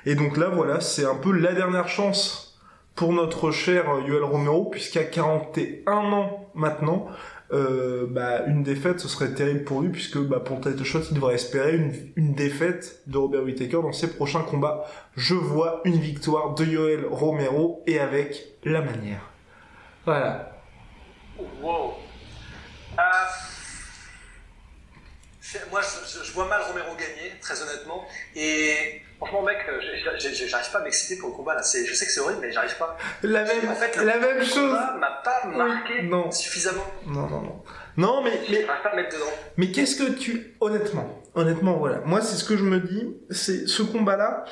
Et donc là, voilà, c'est un peu la dernière chance pour notre cher Yoel Romero, puisqu'à 41 ans maintenant, euh, bah, une défaite, ce serait terrible pour lui, puisque bah, pour le title shot, il devrait espérer une, une défaite de Robert Whittaker dans ses prochains combats. Je vois une victoire de Yoel Romero, et avec la manière. Voilà. Wow. Euh, moi, je- je vois mal Romero gagner, très honnêtement. Et franchement, mec, euh, j'arrive pas à m'exciter pour le combat là. Je sais que c'est horrible, mais j'arrive pas. La même, En fait, le la même chose. combat m'a pas marqué non. suffisamment. Non, non, non. Non, mais, mais, J'arrive pas à me mettre dedans. Mais qu'est-ce que tu... Honnêtement, honnêtement, voilà. Moi, c'est ce que je me dis, c'est ce combat-là,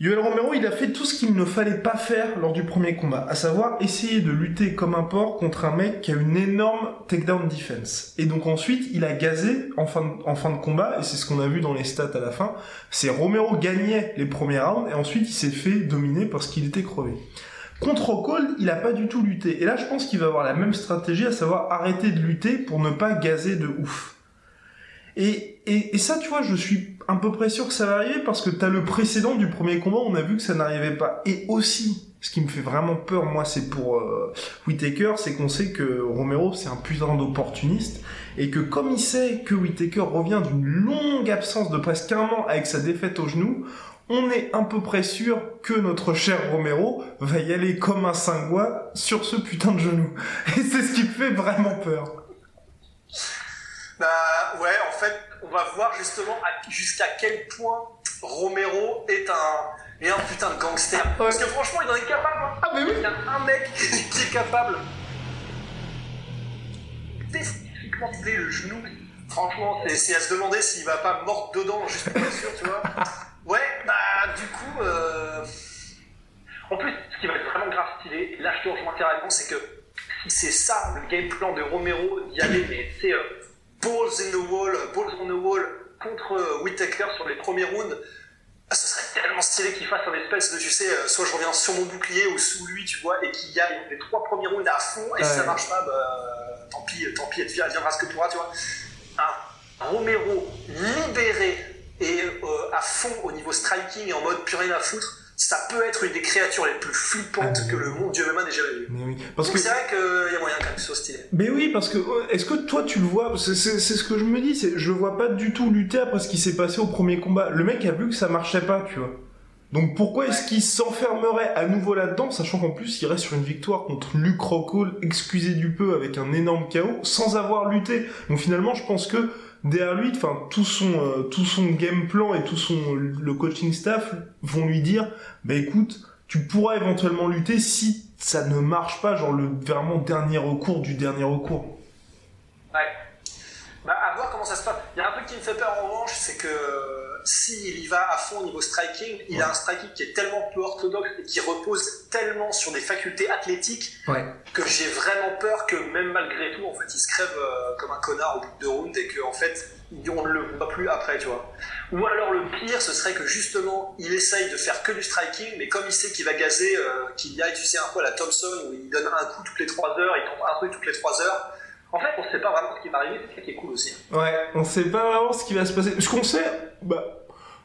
Yoel Romero, il a fait tout ce qu'il ne fallait pas faire lors du premier combat, à savoir essayer de lutter comme un porc contre un mec qui a une énorme takedown defense. Et donc ensuite, il a gazé en fin de, combat, et c'est ce qu'on a vu dans les stats à la fin, c'est Romero gagnait les premiers rounds, et ensuite il s'est fait dominer parce qu'il était crevé. Contre Rockhold, il a pas du tout lutté. Et là, je pense qu'il va avoir la même stratégie, à savoir arrêter de lutter pour ne pas gazer de ouf. Et, et, et ça, tu vois, je suis à peu près sûr que ça va arriver parce que t'as le précédent du premier combat, on a vu que ça n'arrivait pas. Et aussi, ce qui me fait vraiment peur, moi, c'est pour euh, Whittaker, c'est qu'on sait que Romero, c'est un putain d'opportuniste, et que comme il sait que Whittaker revient d'une longue absence de presque un an avec sa défaite au genou, on est à peu près sûr que notre cher Romero va y aller comme un cingouin sur ce putain de genou. Et c'est ce qui me fait vraiment peur. Bah ouais, en fait, on va voir justement jusqu'à quel point Romero est un, est un putain de gangster. Parce que franchement, il en est capable. hein. Ah mais oui Il y a un mec qui est capable filer le genou. Franchement, c'est c'est à se demander s'il va pas mordre dedans juste pour être sûr, tu vois. Ouais, bah du coup, euh... en plus, ce qui va être vraiment grave stylé, et là je te rejoins carrément, c'est que si c'est ça le game plan de Romero d'y aller, mais c'est euh, balls in the wall, balls on the wall contre Whittaker sur les premiers rounds. Ah, ce serait tellement stylé qu'il fasse un espèce de, tu sais, euh, soit je reviens sur mon bouclier ou sous lui, tu vois, et qu'il y aille les trois premiers rounds à fond, et si ça marche pas, bah, tant pis, tant pis, elle viendra ce que pourra, tu vois. Un Romero libéré et euh, à fond au niveau striking et en mode plus rien à foutre, ça peut être une des créatures les plus flippantes Ah, que le monde du MMA n'ait jamais vu. Mais oui. Parce Donc que c'est vrai qu'il y a moyen quand même que ce soit stylé. Mais oui, parce que euh, est-ce que toi tu le vois? C'est ce que je me dis, je le vois pas du tout lutter après ce qui s'est passé au premier combat. Le mec a vu que ça marchait pas, tu vois. Donc pourquoi est-ce qu'il s'enfermerait à nouveau là-dedans, sachant qu'en plus il reste sur une victoire contre Luke Rockhold, excusez du peu, avec un énorme chaos, sans avoir lutté? Donc finalement, je pense que derrière lui, enfin tout son euh, tout son game plan et tout son le coaching staff vont lui dire, bah écoute, tu pourras éventuellement lutter si ça ne marche pas, genre le vraiment dernier recours du dernier recours. Ouais. Bah, à voir comment ça se passe. Il y a un truc qui me fait peur en revanche, c'est que s'il y va à fond au niveau striking, il a un striking qui est tellement peu orthodoxe et qui repose tellement sur des facultés athlétiques Ouais. que j'ai vraiment peur que même malgré tout, en fait, il se crève euh, comme un connard au bout de deux rounds et qu'en fait, on ne le voit plus après, tu vois. Ou alors le pire, ce serait que justement, il essaye de faire que du striking, mais comme il sait qu'il va gazer, euh, qu'il y aille, tu sais, un peu à la Thompson, où il donne un coup toutes les trois heures, il tente un truc toutes les trois heures. En fait, on sait pas vraiment ce qui va arriver, c'est ça qui est cool aussi. Ouais, on sait pas vraiment ce qui va se passer. Ce qu'on sait, bah,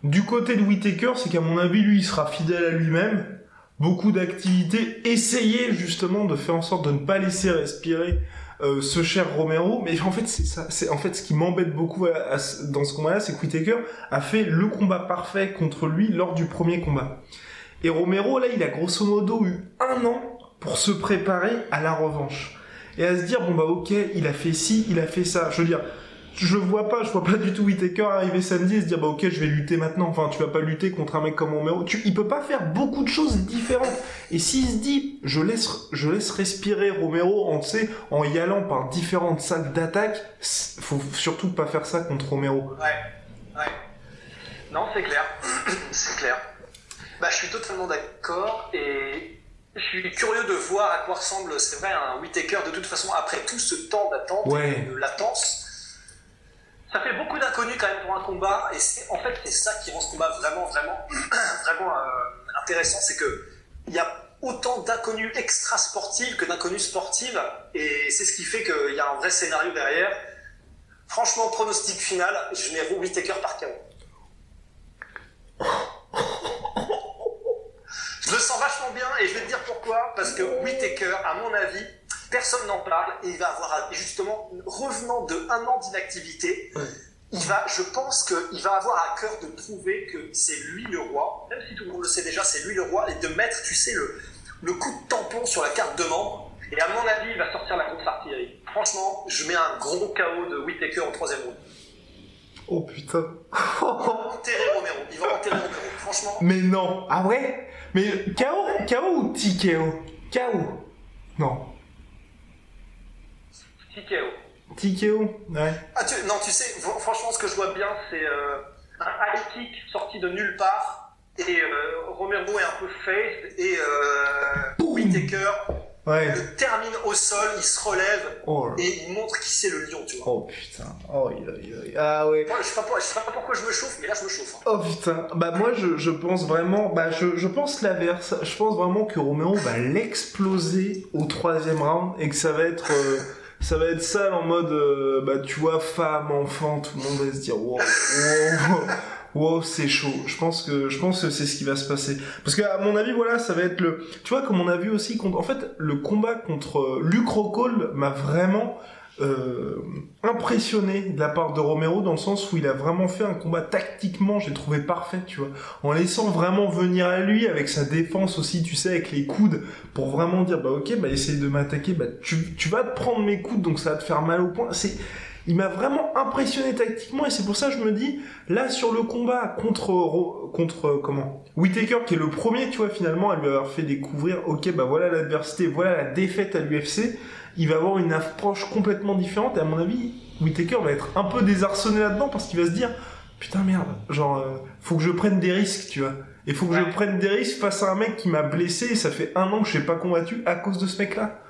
du côté de Whitaker, c'est qu'à mon avis, lui, il sera fidèle à lui-même. Beaucoup d'activités, essayer justement de faire en sorte de ne pas laisser respirer euh, ce cher Romero. Mais en fait, c'est en fait ce qui m'embête beaucoup dans ce combat-là, c'est que Whitaker a fait le combat parfait contre lui lors du premier combat. Et Romero, là, il a grosso modo eu un an pour se préparer à la revanche. Et à se dire, bon bah ok, il a fait ci, il a fait ça. Je veux dire, je vois pas, je vois pas du tout Whitaker arriver samedi et se dire bah ok je vais lutter maintenant. Enfin tu vas pas lutter contre un mec comme Romero. Tu, il peut pas faire beaucoup de choses différentes. Et s'il se dit je laisse je laisse respirer Romero en en y allant par différentes salles d'attaque, faut surtout pas faire ça contre Romero. Ouais, ouais. Non, c'est clair. c'est clair. Bah, je suis totalement d'accord et je suis curieux de voir à quoi ressemble, c'est vrai, un Whitaker de toute façon après tout ce temps d'attente Ouais. de latence. Ça fait beaucoup d'inconnus quand même pour un combat et c'est en fait c'est ça qui rend ce combat vraiment vraiment vraiment euh, intéressant, c'est que il y a autant d'inconnus extra sportifs que d'inconnus sportives et c'est ce qui fait qu'il y a un vrai scénario derrière. Franchement, pronostic final, je mets Whitaker par KO. Je le sens vachement bien et je vais pourquoi. Parce que Whitaker, à mon avis, personne n'en parle et il va avoir justement, revenant de un an d'inactivité, il va, je pense qu'il va avoir à cœur de prouver que c'est lui le roi, même si tout le monde le sait déjà, c'est lui le roi, et de mettre, tu sais, le, le coup de tampon sur la carte de membre. Et à mon avis, il va sortir la grosse artillerie. Franchement, je mets un gros KO de Whitaker au troisième round. Oh putain. Il va enterrer Romero. Il va enterrer Romero. Franchement, Mais non. Ah ouais? Mais KO, KO ou TKO KO. Non. TKO. TKO. Ouais. Ah, tu- non, tu sais, franchement, ce que je vois bien, c'est euh, un high kick sorti de nulle part. Et euh, Romero est un peu phased. Et euh, Whitaker Ouais. le termine au sol, il se relève. Oh, Et il montre qui c'est le lion, tu vois. oh putain. Oh, il il Ah ouais. Moi, je sais pas, je sais pas pourquoi je me chauffe, mais là, je me chauffe. hein. Oh putain, bah moi je, je pense vraiment, bah je, je pense l'inverse. Je pense vraiment que Romero va l'exploser au troisième round et que ça va être, euh, ça va être sale en mode, euh, bah tu vois, femme, enfant, tout le monde va se dire, wow, wow, wow, c'est chaud. Je pense que, je pense que c'est ce qui va se passer. Parce que à mon avis, voilà, ça va être le, tu vois, comme on a vu aussi en fait, le combat contre euh, Luke Rockhold m'a vraiment euh, impressionné de la part de Romero dans le sens où il a vraiment fait un combat tactiquement, j'ai trouvé parfait, tu vois, en laissant vraiment venir à lui avec sa défense aussi, tu sais, avec les coudes pour vraiment dire bah ok, bah essaye de m'attaquer, bah tu, tu vas te prendre mes coudes donc ça va te faire mal au point. C'est il m'a vraiment impressionné tactiquement et c'est pour ça que je me dis là sur le combat contre contre euh, comment? Whitaker qui est le premier tu vois finalement à lui avoir fait découvrir ok bah voilà l'adversité voilà la défaite à l'UFC il va avoir une approche complètement différente et à mon avis Whitaker va être un peu désarçonné là-dedans parce qu'il va se dire putain merde genre euh, faut que je prenne des risques tu vois. Et faut que je prenne des risques face à un mec qui m'a blessé et ça fait un an que je n'ai pas combattu à cause de ce mec là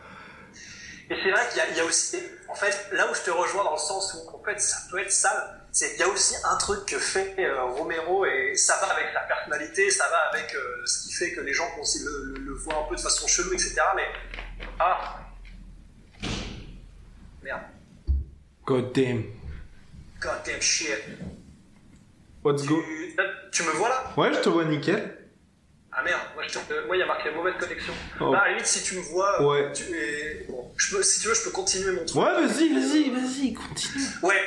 Et c'est vrai qu'il y a aussi, en fait, là où je te rejoins dans le sens où, en fait, ça peut être sale, c'est qu'il y a aussi un truc que fait euh, Romero et ça va avec sa personnalité, ça va avec euh, ce qui fait que les gens le, le- le voient un peu de façon chelou, etc. Mais, ah, merde, God damn. God damn shit. let's go. Tu me vois là? Ouais je te vois nickel Ah merde, moi euh, il y a marqué mauvaise connexion. Oh. À la limite, si tu me vois, Ouais. tu es... bon, je peux, si tu veux, je peux continuer mon truc. ouais vas-y vas-y vas-y continue Ouais,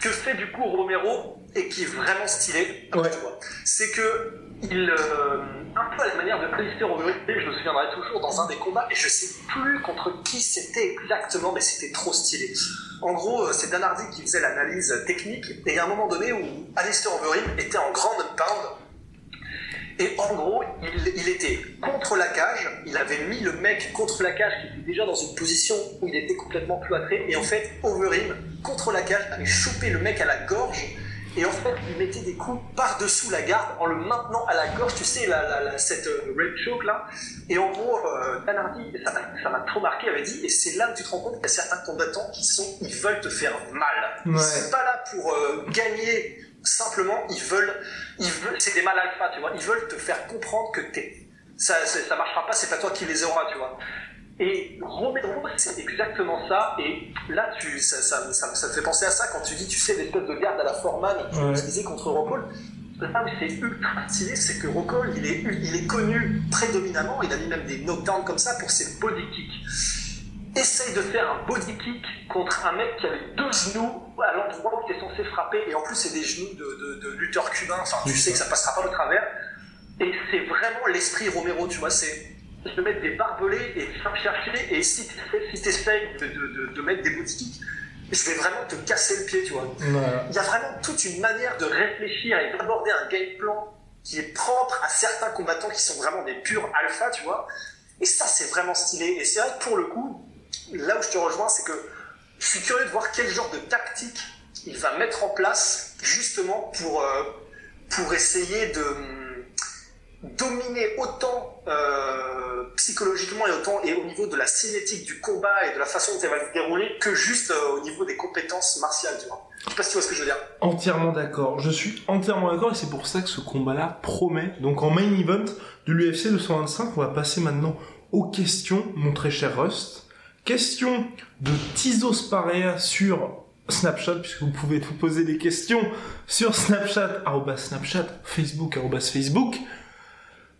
ce que fait du coup Romero et qui est vraiment stylé, Ouais. c'est que il, euh, un peu à la manière de Alistair Overeem, je me souviendrai toujours dans un des combats, et je sais plus contre qui c'était exactement, mais c'était trop stylé. En gros, euh, c'est Dan Hardy qui faisait l'analyse technique, et il y a un moment donné où Alistair Overeem était en grand pound, et en gros, il, il était contre la cage, il avait mis le mec contre la cage qui était déjà dans une position où il était complètement cloîtré, et en fait, Overeem, contre la cage, avait chopé le mec à la gorge, et en fait, il mettait des coups par-dessous la garde en le maintenant à la gorge, tu sais, la, la- la- cette euh, red choke là. Et en gros, euh, Dan Hardy, ça m'a- ça m'a trop marqué, avait dit, et c'est là où tu te rends compte qu'il y a certains combattants qui sont, ils veulent te faire mal. Ils Ouais. sont pas là pour euh, gagner simplement, ils veulent, ils veulent, c'est des mal alpha, tu vois, ils veulent te faire comprendre que t'es, ça, ça, marchera pas, c'est pas toi qui les auras, tu vois. Et Romero, c'est exactement ça. Et là, tu, ça, ça, ça, ça te fait penser à ça quand tu dis, tu sais, l'espèce de garde à la Foreman Ouais. utilisait contre Rockhold. Là où c'est ultra stylé, c'est que Rockhold, il est, il est connu prédominamment, il a mis même des knockdowns comme ça pour ses body kicks. Essaye de faire un body kick contre un mec qui a les deux genoux à l'endroit où tu es censé frapper, et en plus c'est des genoux de, de, de lutteur cubain, enfin tu sais que ça passera pas au travers. Et c'est vraiment l'esprit Romero, tu vois, c'est de mettre des barbelés et faire chercher, et si tu essayes de, de, de, de mettre des kicks, je vais vraiment te casser le pied, tu vois. Il y a vraiment toute une manière de réfléchir et d'aborder un game plan qui est propre à certains combattants qui sont vraiment des purs alpha, tu vois. Et ça, c'est vraiment stylé. Et c'est vrai que pour le coup, là où je te rejoins, c'est que je suis curieux de voir quel genre de tactique il va mettre en place justement pour, euh, pour essayer de hum, dominer autant euh, psychologiquement et autant et au niveau de la cinétique du combat et de la façon dont elle va se dérouler que juste euh, au niveau des compétences martiales, tu vois. Sais pas si tu vois ce que je veux dire. Entièrement d'accord. Je suis entièrement d'accord et c'est pour ça que ce combat-là promet. Donc en main event de l'UFC 225, on va passer maintenant aux questions, mon très cher Rust. Question de Tizos Parea sur Snapchat, puisque vous pouvez vous poser des questions sur Snapchat, arrobas Snapchat, Facebook, arrobas Facebook,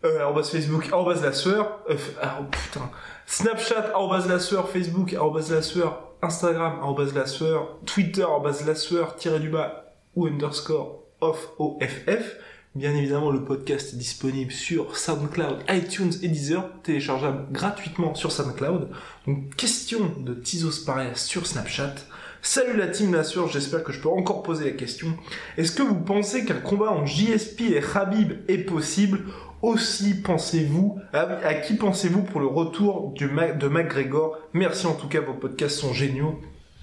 euh, arrobas Facebook, arrobas la sueur, euh, ah, oh, putain, Snapchat, arrobas la sueur, Facebook, arrobas la sueur, Instagram, arrobas la sueur, Twitter, arrobas la sueur, tiré du bas, ou underscore, off, OFF. Bien évidemment, le podcast est disponible sur SoundCloud, iTunes et Deezer, téléchargeable gratuitement sur SoundCloud. Donc, question de Tizos Pareas sur Snapchat. Salut la team Nassur, j'espère que je peux encore poser la question. Est-ce que vous pensez qu'un combat en JSP et Khabib est possible? Aussi pensez-vous à, qui pensez-vous pour le retour de McGregor? Merci en tout cas, vos podcasts sont géniaux.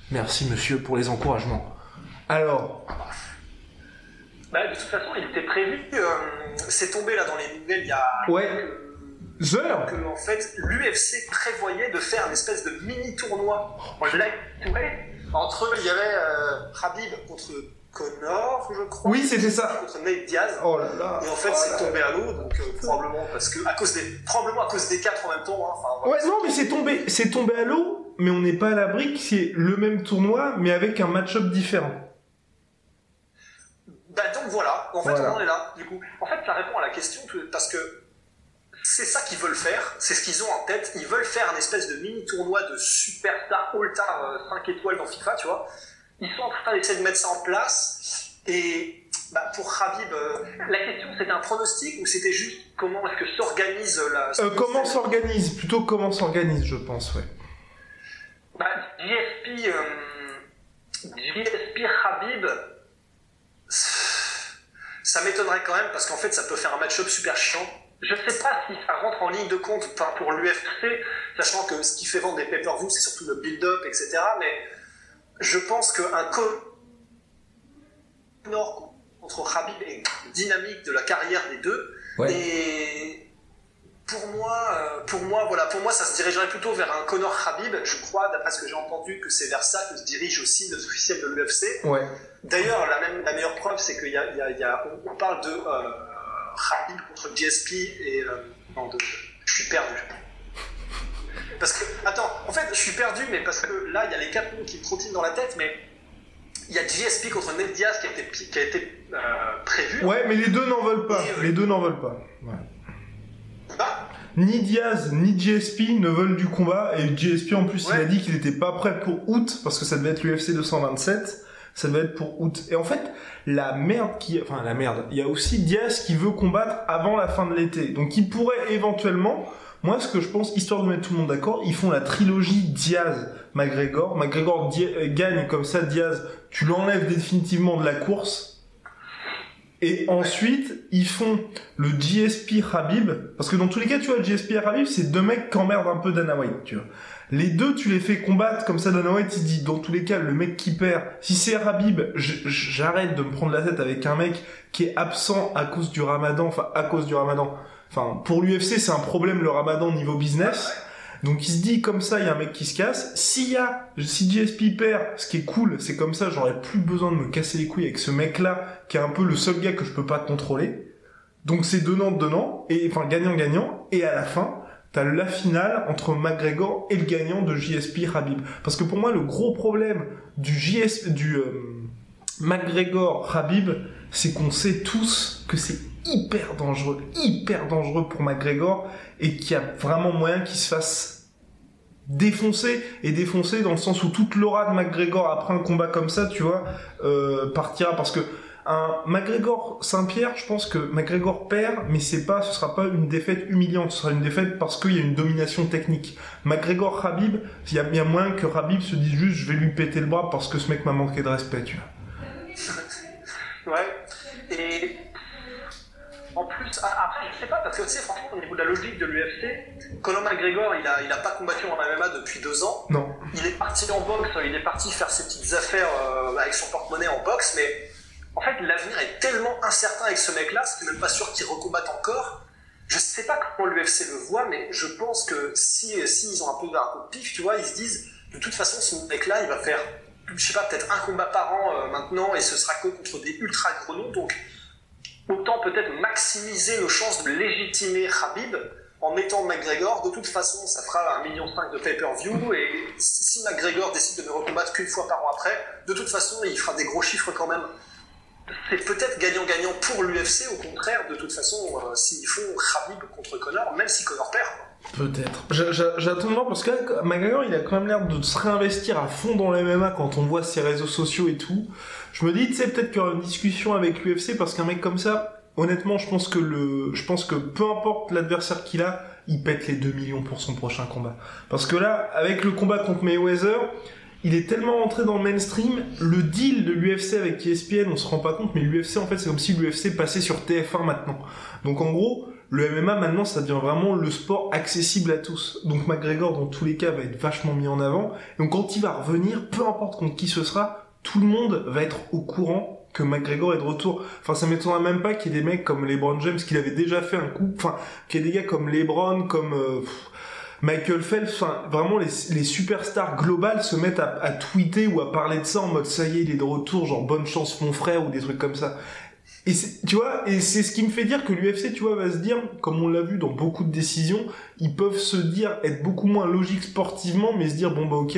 Merci monsieur pour les encouragements. Alors, bah, de toute façon, il était prévu. Euh, c'est tombé là dans les nouvelles il y a. Ouais. Heures. Que en fait, l'UFC prévoyait de faire une espèce de mini tournoi en entre il y avait euh, Habib contre Connor, je crois. Oui, c'était ça. Contre Nate Diaz. Oh là là. Et en fait, oh c'est tombé à l'eau, donc euh, probablement parce que à cause des, probablement à cause des quatre en même temps. Hein, enfin, ouais, non, mais c'est tombé, c'est tombé à l'eau, mais on n'est pas à l'abri que c'est le même tournoi, mais avec un match-up différent. Bah donc voilà, en fait on en est là, du coup. En fait ça répond à la question, parce que c'est ça qu'ils veulent faire, c'est ce qu'ils ont en tête, ils veulent faire un espèce de mini tournoi de superstar all-star 5 euh, étoiles dans FIFA, tu vois. Ils sont en train d'essayer de mettre ça en place, et bah, pour Habib, euh, la question c'était un pronostic ou c'était juste comment est-ce que s'organise la... Euh, comment s'organise, plutôt comment s'organise je pense, ouais. Bah, GSP, GSP Habib ça m'étonnerait quand même parce qu'en fait ça peut faire un match-up super chiant. Je sais pas si ça rentre en ligne de compte pour l'UFC, sachant que ce qui fait vendre des pay-per-view c'est surtout le build-up, etc. Mais je pense qu'un Nord contre Khabib est dynamique de la carrière des deux. Et pour moi, euh, pour moi, voilà, pour moi, ça se dirigerait plutôt vers un Conor Khabib. Je crois, d'après ce que j'ai entendu, que c'est vers ça que se dirigent aussi les officiels de l'UFC. Ouais. D'ailleurs, la, même, la meilleure preuve, c'est qu'il y a, il y a, il y a on, parle de euh, Khabib contre GSP et euh, non, de, je suis perdu. Parce que, attends, en fait, je suis perdu, mais parce que là, il y a les quatre noms qui me trottinent dans la tête, mais il y a GSP contre Ned Diaz qui a été, qui a été euh, prévu. Ouais, mais les deux n'en veulent pas. Et, euh, les deux n'en veulent pas. Ouais. Bah, Ni Diaz ni GSP ne veulent du combat et GSP en plus il a dit qu'il n'était pas prêt pour août parce que ça devait être l'UFC 227 ça devait être pour août. Et en fait la merde qui enfin la merde. Il y a aussi Diaz qui veut combattre avant la fin de l'été. Donc il pourrait éventuellement moi ce que je pense histoire de mettre tout le monde d'accord ils font la trilogie Diaz McGregor. McGregor euh, gagne comme ça Diaz tu l'enlèves définitivement de la course. Et ensuite, ils font le GSP Habib, parce que dans tous les cas, tu vois, GSP et Habib, c'est deux mecs qui emmerdent un peu Dana tu vois. Les deux, tu les fais combattre, comme ça, Dana White, il dit, dans tous les cas, le mec qui perd, si c'est Habib, j- j'arrête de me prendre la tête avec un mec qui est absent à cause du ramadan, enfin, à cause du ramadan. Enfin, pour l'UFC, c'est un problème, le ramadan, niveau business. Donc il se dit comme ça, il y a un mec qui se casse. S'il y a, si GSP perd, ce qui est cool, c'est comme ça, j'aurais plus besoin de me casser les couilles avec ce mec-là, qui est un peu le seul gars que je peux pas contrôler. Donc c'est donnant donnant, et enfin gagnant gagnant, et à la fin, t'as la finale entre McGregor et le gagnant de JSP Habib. Parce que pour moi, le gros problème du JS, du euh, McGregor Habib, c'est qu'on sait tous que c'est hyper dangereux, hyper dangereux pour McGregor, et qu'il y a vraiment moyen qu'il se fasse défoncer et défoncer dans le sens où toute l'aura de McGregor après un combat comme ça tu vois euh, partira parce que un McGregor Saint-Pierre, je pense que McGregor perd, mais c'est pas, ce sera pas une défaite humiliante, ce sera une défaite parce qu'il y a une domination technique. McGregor Habib, il y a bien moins que Habib se dise juste je vais lui péter le bras parce que ce mec m'a manqué de respect, tu vois. Ouais. Et en plus, ah, après, je sais pas, parce que tu sais, franchement, au niveau de la logique de l'UFC, Conor McGregor, il a, il a pas combattu en MMA depuis deux ans. Non. Il est parti en boxe, il est parti faire ses petites affaires euh, avec son porte-monnaie en boxe, mais en fait, l'avenir est tellement incertain avec ce mec-là, c'est même pas sûr qu'il recombatte encore. Je sais pas comment l'UFC le voit, mais je pense que si, si ils ont un peu un coup de pif, tu vois, ils se disent, de toute façon, ce mec-là, il va faire, je sais pas, peut-être un combat par an euh, maintenant, et ce sera que contre des ultra gros noms, donc autant peut-être maximiser nos chances de légitimer Khabib en mettant McGregor. De toute façon, ça fera un million de pay-per-view, et si McGregor décide de ne recombattre qu'une fois par an après, de toute façon, il fera des gros chiffres quand même c'est peut-être gagnant-gagnant pour l'UFC, au contraire, de toute façon, euh, s'ils font Khabib contre Connor, même si Connor perd. Peut-être. J'attends de voir parce que McGregor, il a quand même l'air de se réinvestir à fond dans le MMA quand on voit ses réseaux sociaux et tout. Je me dis, tu sais, peut-être qu'il y aura une discussion avec l'UFC parce qu'un mec comme ça, honnêtement, je pense que le, je pense que peu importe l'adversaire qu'il a, il pète les 2 millions pour son prochain combat. Parce que là, avec le combat contre Mayweather, il est tellement entré dans le mainstream, le deal de l'UFC avec ESPN, on se rend pas compte, mais l'UFC en fait c'est comme si l'UFC passait sur TF1 maintenant. Donc en gros, le MMA maintenant ça devient vraiment le sport accessible à tous. Donc McGregor dans tous les cas va être vachement mis en avant. donc quand il va revenir, peu importe contre qui ce sera, tout le monde va être au courant que McGregor est de retour. Enfin, ça m'étonnerait même pas qu'il y ait des mecs comme LeBron James, qu'il avait déjà fait un coup, enfin, qu'il y ait des gars comme LeBron, comme... Euh, Michael Phelps, enfin, vraiment les, superstars globales se mettent à, tweeter ou à parler de ça en mode ça y est, il est de retour, genre bonne chance mon frère ou des trucs comme ça. Et tu vois, et c'est ce qui me fait dire que l'UFC, tu vois, va se dire, comme on l'a vu dans beaucoup de décisions, ils peuvent se dire être beaucoup moins logiques sportivement, mais se dire bon bah ok,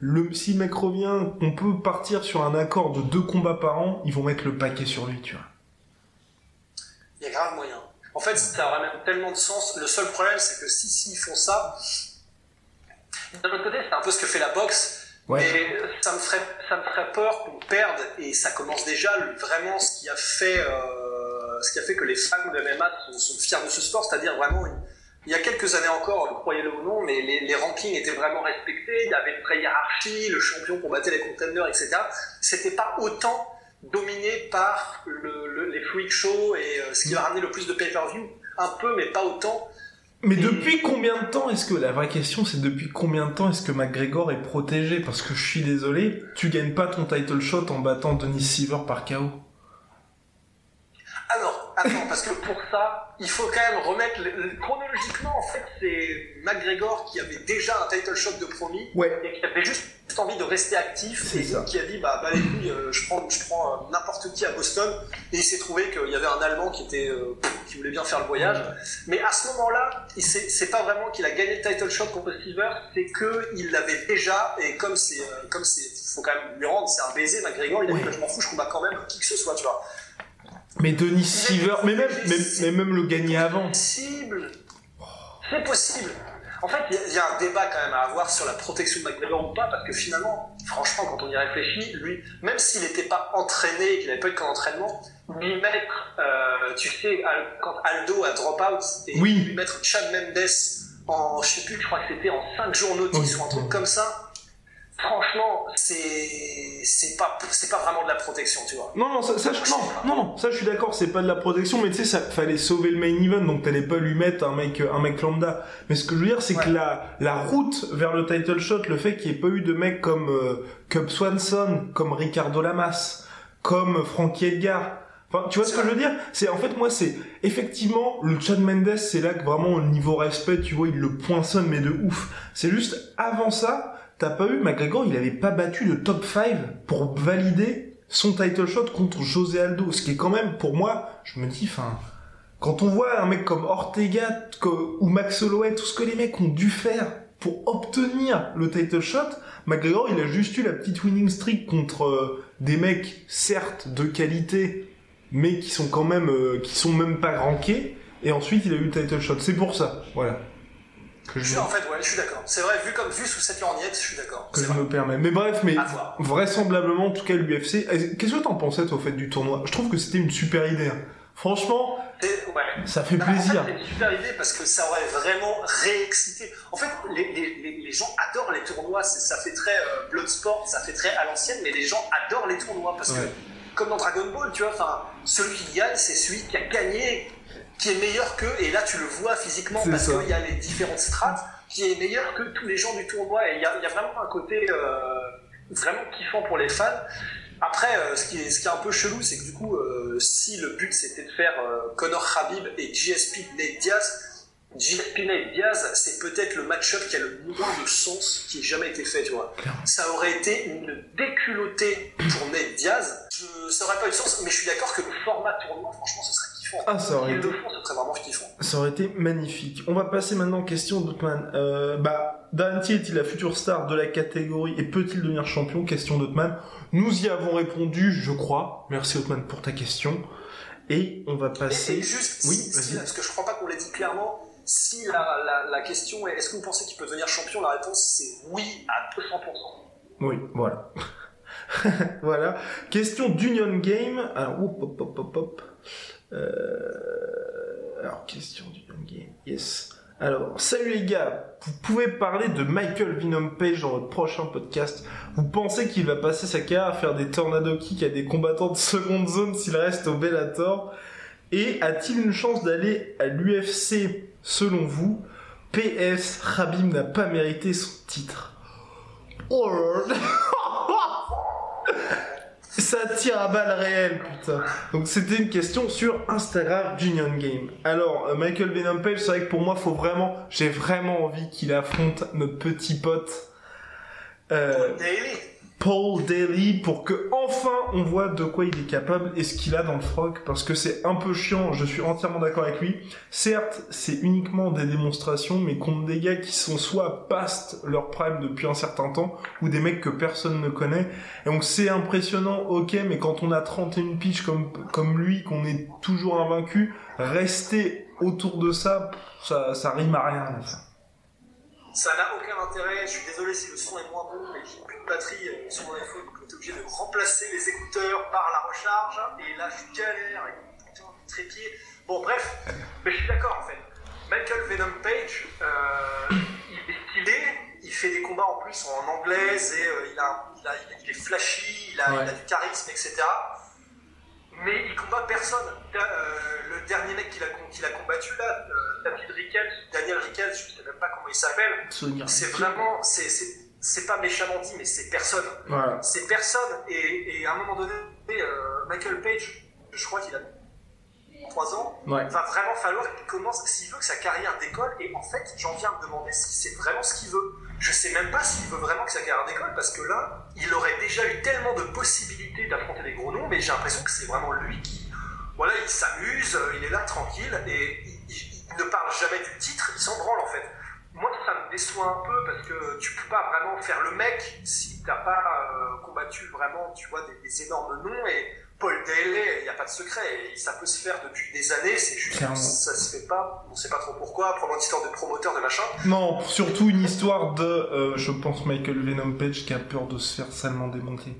le, si le mec revient, on peut partir sur un accord de deux combats par an, ils vont mettre le paquet sur lui, tu vois. Il y a grave moyen. En fait, ça aurait même tellement de sens. Le seul problème, c'est que si, si ils font ça, d'un autre côté, c'est un peu ce que fait la boxe. Mais ça me ferait, ça me ferait peur qu'on perde, et ça commence déjà vraiment ce qui a fait, euh, ce qui a fait que les fans de MMA sont, fiers de ce sport, c'est-à-dire vraiment il y a quelques années encore, croyez-le ou non, mais les, les, rankings étaient vraiment respectés, il y avait une vraie hiérarchie, le champion combattait les contenders, etc. C'était pas autant dominé par le, les freak shows et euh, ce qui va ramener le plus de pay-per-view. Un peu, mais pas autant. Mais depuis combien de temps est-ce que la vraie question c'est depuis combien de temps est-ce que McGregor est protégé? Parce que je suis désolé, tu gagnes pas ton title shot en battant Denis Seaver par KO. Alors, attends, parce que pour ça, il faut quand même remettre. Chronologiquement, en fait, c'est McGregor qui avait déjà un title shot de promis et qui avait juste envie de rester actif et qui a dit bah, bah les euh, je prends, je prends euh, n'importe qui à Boston et il s'est trouvé qu'il y avait un Allemand qui était euh, qui voulait bien faire le voyage. Mais à ce moment-là, c'est pas vraiment qu'il a gagné le title shot contre Steve, c'est que il l'avait déjà et comme c'est comme c'est faut quand même lui rendre, c'est un baiser McGregor, il a dit bah, je m'en fous, je combats quand même qui que ce soit, tu vois. Mais Denis Seaver, mais même, mais même le gagner avant. C'est possible. C'est possible. En fait, il y, a un débat quand même à avoir sur la protection de McGregor ou pas, parce que finalement, franchement, quand on y réfléchit, lui, même s'il n'était pas entraîné et qu'il n'avait pas eu qu'un entraînement, lui mettre, euh, tu sais, quand Aldo a drop out, et lui mettre Chad Mendes en, je sais plus, je crois que c'était en 5 jours notice ou un truc comme ça, franchement, c'est c'est pas c'est pas vraiment de la protection, tu vois. Non non, ça, ça je, non, non, non, ça je suis d'accord, c'est pas de la protection, mais tu sais ça fallait sauver le main event, donc t'allais pas lui mettre un mec un mec lambda. Mais ce que je veux dire, c'est que la la route vers le title shot, le fait qu'il n'y ait pas eu de mecs comme euh, Cub Swanson, comme Ricardo Lamas, comme Frankie Edgar. Enfin, tu vois ce que je veux dire? C'est en fait moi c'est effectivement le Chad Mendes, c'est là que vraiment au niveau respect, tu vois, il le poinçonne mais de ouf. C'est juste avant ça, T'as pas eu McGregor, il avait pas battu le top 5 pour valider son title shot contre José Aldo, ce qui est quand même pour moi, je me dis, enfin, quand on voit un mec comme Ortega ou Max Holloway, tout ce que les mecs ont dû faire pour obtenir le title shot, McGregor, il a juste eu la petite winning streak contre euh, des mecs, certes, de qualité, mais qui sont quand même, euh, qui sont même pas rankés, et ensuite il a eu le title shot. C'est pour ça, voilà. Que Je en fait, ouais, je suis d'accord. C'est vrai, vu comme vu sous cette lorgnette, je suis d'accord. que je vrai. me permets. Mais bref, mais vraisemblablement, en tout cas, l'UFC. Eh, Qu'est-ce que t'en pensais, toi, au fait du tournoi? Je trouve que c'était une super idée. hein. Franchement, Et- ouais. ça fait Non, en plaisir. fait, c'est une super idée parce que ça aurait vraiment réexcité. En fait, les, les, les, les gens adorent les tournois. Ça fait très euh, Bloodsport, ça fait très à l'ancienne, mais les gens adorent les tournois parce Ouais. que, comme dans Dragon Ball, tu vois, celui qui gagne, c'est celui qui a gagné, qui est meilleur qu'eux. Et là, tu le vois physiquement parce qu'il y a les différentes strates qui est meilleur que tous les gens du tournoi. Et il y a, il y a vraiment un côté euh, vraiment kiffant pour les fans. Après, euh, ce, qui est, ce qui est un peu chelou, c'est que du coup, euh, si le but c'était de faire Conor Khabib et GSP Nate Diaz, GSP Nate Diaz, c'est peut-être le match-up qui a le moins de sens qui ait jamais été fait, tu vois. Ça aurait été une déculottée pour Nate Diaz. Je, ça aurait pas eu de sens, mais je suis d'accord que le format tournoi, franchement, ce serait Ah, ça aurait été le font, ce serait vraiment kiffant. Ça aurait été magnifique. On va passer maintenant aux questions d'Otman. Euh, bah, Dante est-il la future star de la catégorie et peut-il devenir champion? Question d'Otman. Nous y avons répondu, je crois. Merci Otman pour ta question. Et on va passer. et juste, Oui, si- parce que je crois pas qu'on l'ait dit clairement, si la, la, la question est est-ce que vous pensez qu'il peut devenir champion, la réponse c'est oui à 200%. Oui, voilà. voilà. Question d'Union Game. Alors, hop, hop, hop, hop, hop. Alors, question d'Union Game. Yes. Alors, salut les gars. Vous pouvez parler de Michael Venom Page dans votre prochain podcast. Vous pensez qu'il va passer sa carrière à faire des tornado kicks à des combattants de seconde zone s'il reste au Bellator? Et a-t-il une chance d'aller à l'UFC selon vous PS, Khabib n'a pas mérité son titre. Oh. Ça tire à balles réelles, putain. Donc c'était une question sur Instagram d'Union Game. Alors, euh, Michael Venom Page, c'est vrai que pour moi, faut vraiment, j'ai vraiment envie qu'il affronte notre petit pote euh, Paul Daly pour que enfin on voit de quoi il est capable et ce qu'il a dans le froc parce que c'est un peu chiant, je suis entièrement d'accord avec lui. Certes, c'est uniquement des démonstrations mais contre des gars qui sont soit past leur prime depuis un certain temps ou des mecs que personne ne connaît. Et donc c'est impressionnant, OK, mais quand on a 31 pitches comme comme lui qu'on est toujours invaincu, rester autour de ça, ça ça rime à rien. Ça n'a aucun intérêt, je suis désolé si le son est moins bon, mais j'ai plus de batterie sur mon iPhone, donc j'étais obligé de remplacer les écouteurs par la recharge, et là je galère avec mon putain trépied. Bon bref, mais je suis d'accord en fait. Michael Venom Page, euh, il est stylé, il fait des combats en plus en anglaise, et euh, il, a, il, a- il est flashy, il a, Ouais. il a du charisme, etc. Mais il combat personne. Euh, le dernier mec qu'il a, a combattu là, euh, David Rickels, Daniel Rickels, je sais même pas comment il s'appelle, c'est vraiment, c'est, pas méchamment dit, mais c'est personne. Voilà. C'est personne. Et, et à un moment donné, euh, Michael Page, je crois qu'il a 3 ans, Ouais. va vraiment falloir qu'il commence, s'il veut que sa carrière décolle. Et en fait, j'en viens à me demander si c'est vraiment ce qu'il veut. Je sais même pas s'il veut vraiment que sa carrière décolle, parce que là, il aurait déjà eu tellement de possibilités d'affronter des gros noms, mais j'ai l'impression que c'est vraiment lui qui. Voilà, il s'amuse, euh, il est là tranquille, et il, ne parle jamais du titre, il s'en branle en fait. Moi, ça me déçoit un peu parce que tu peux pas vraiment faire le mec si t'as pas euh, combattu vraiment, tu vois, des, des énormes noms. Et Paul Daly, il n'y a pas de secret, et ça peut se faire depuis des années. C'est juste que ça se fait pas. On sait pas trop pourquoi. Probablement une histoire de promoteur de machin. Non, surtout une histoire de, euh, je pense, Michael Venom Page qui a peur de se faire salement démonter.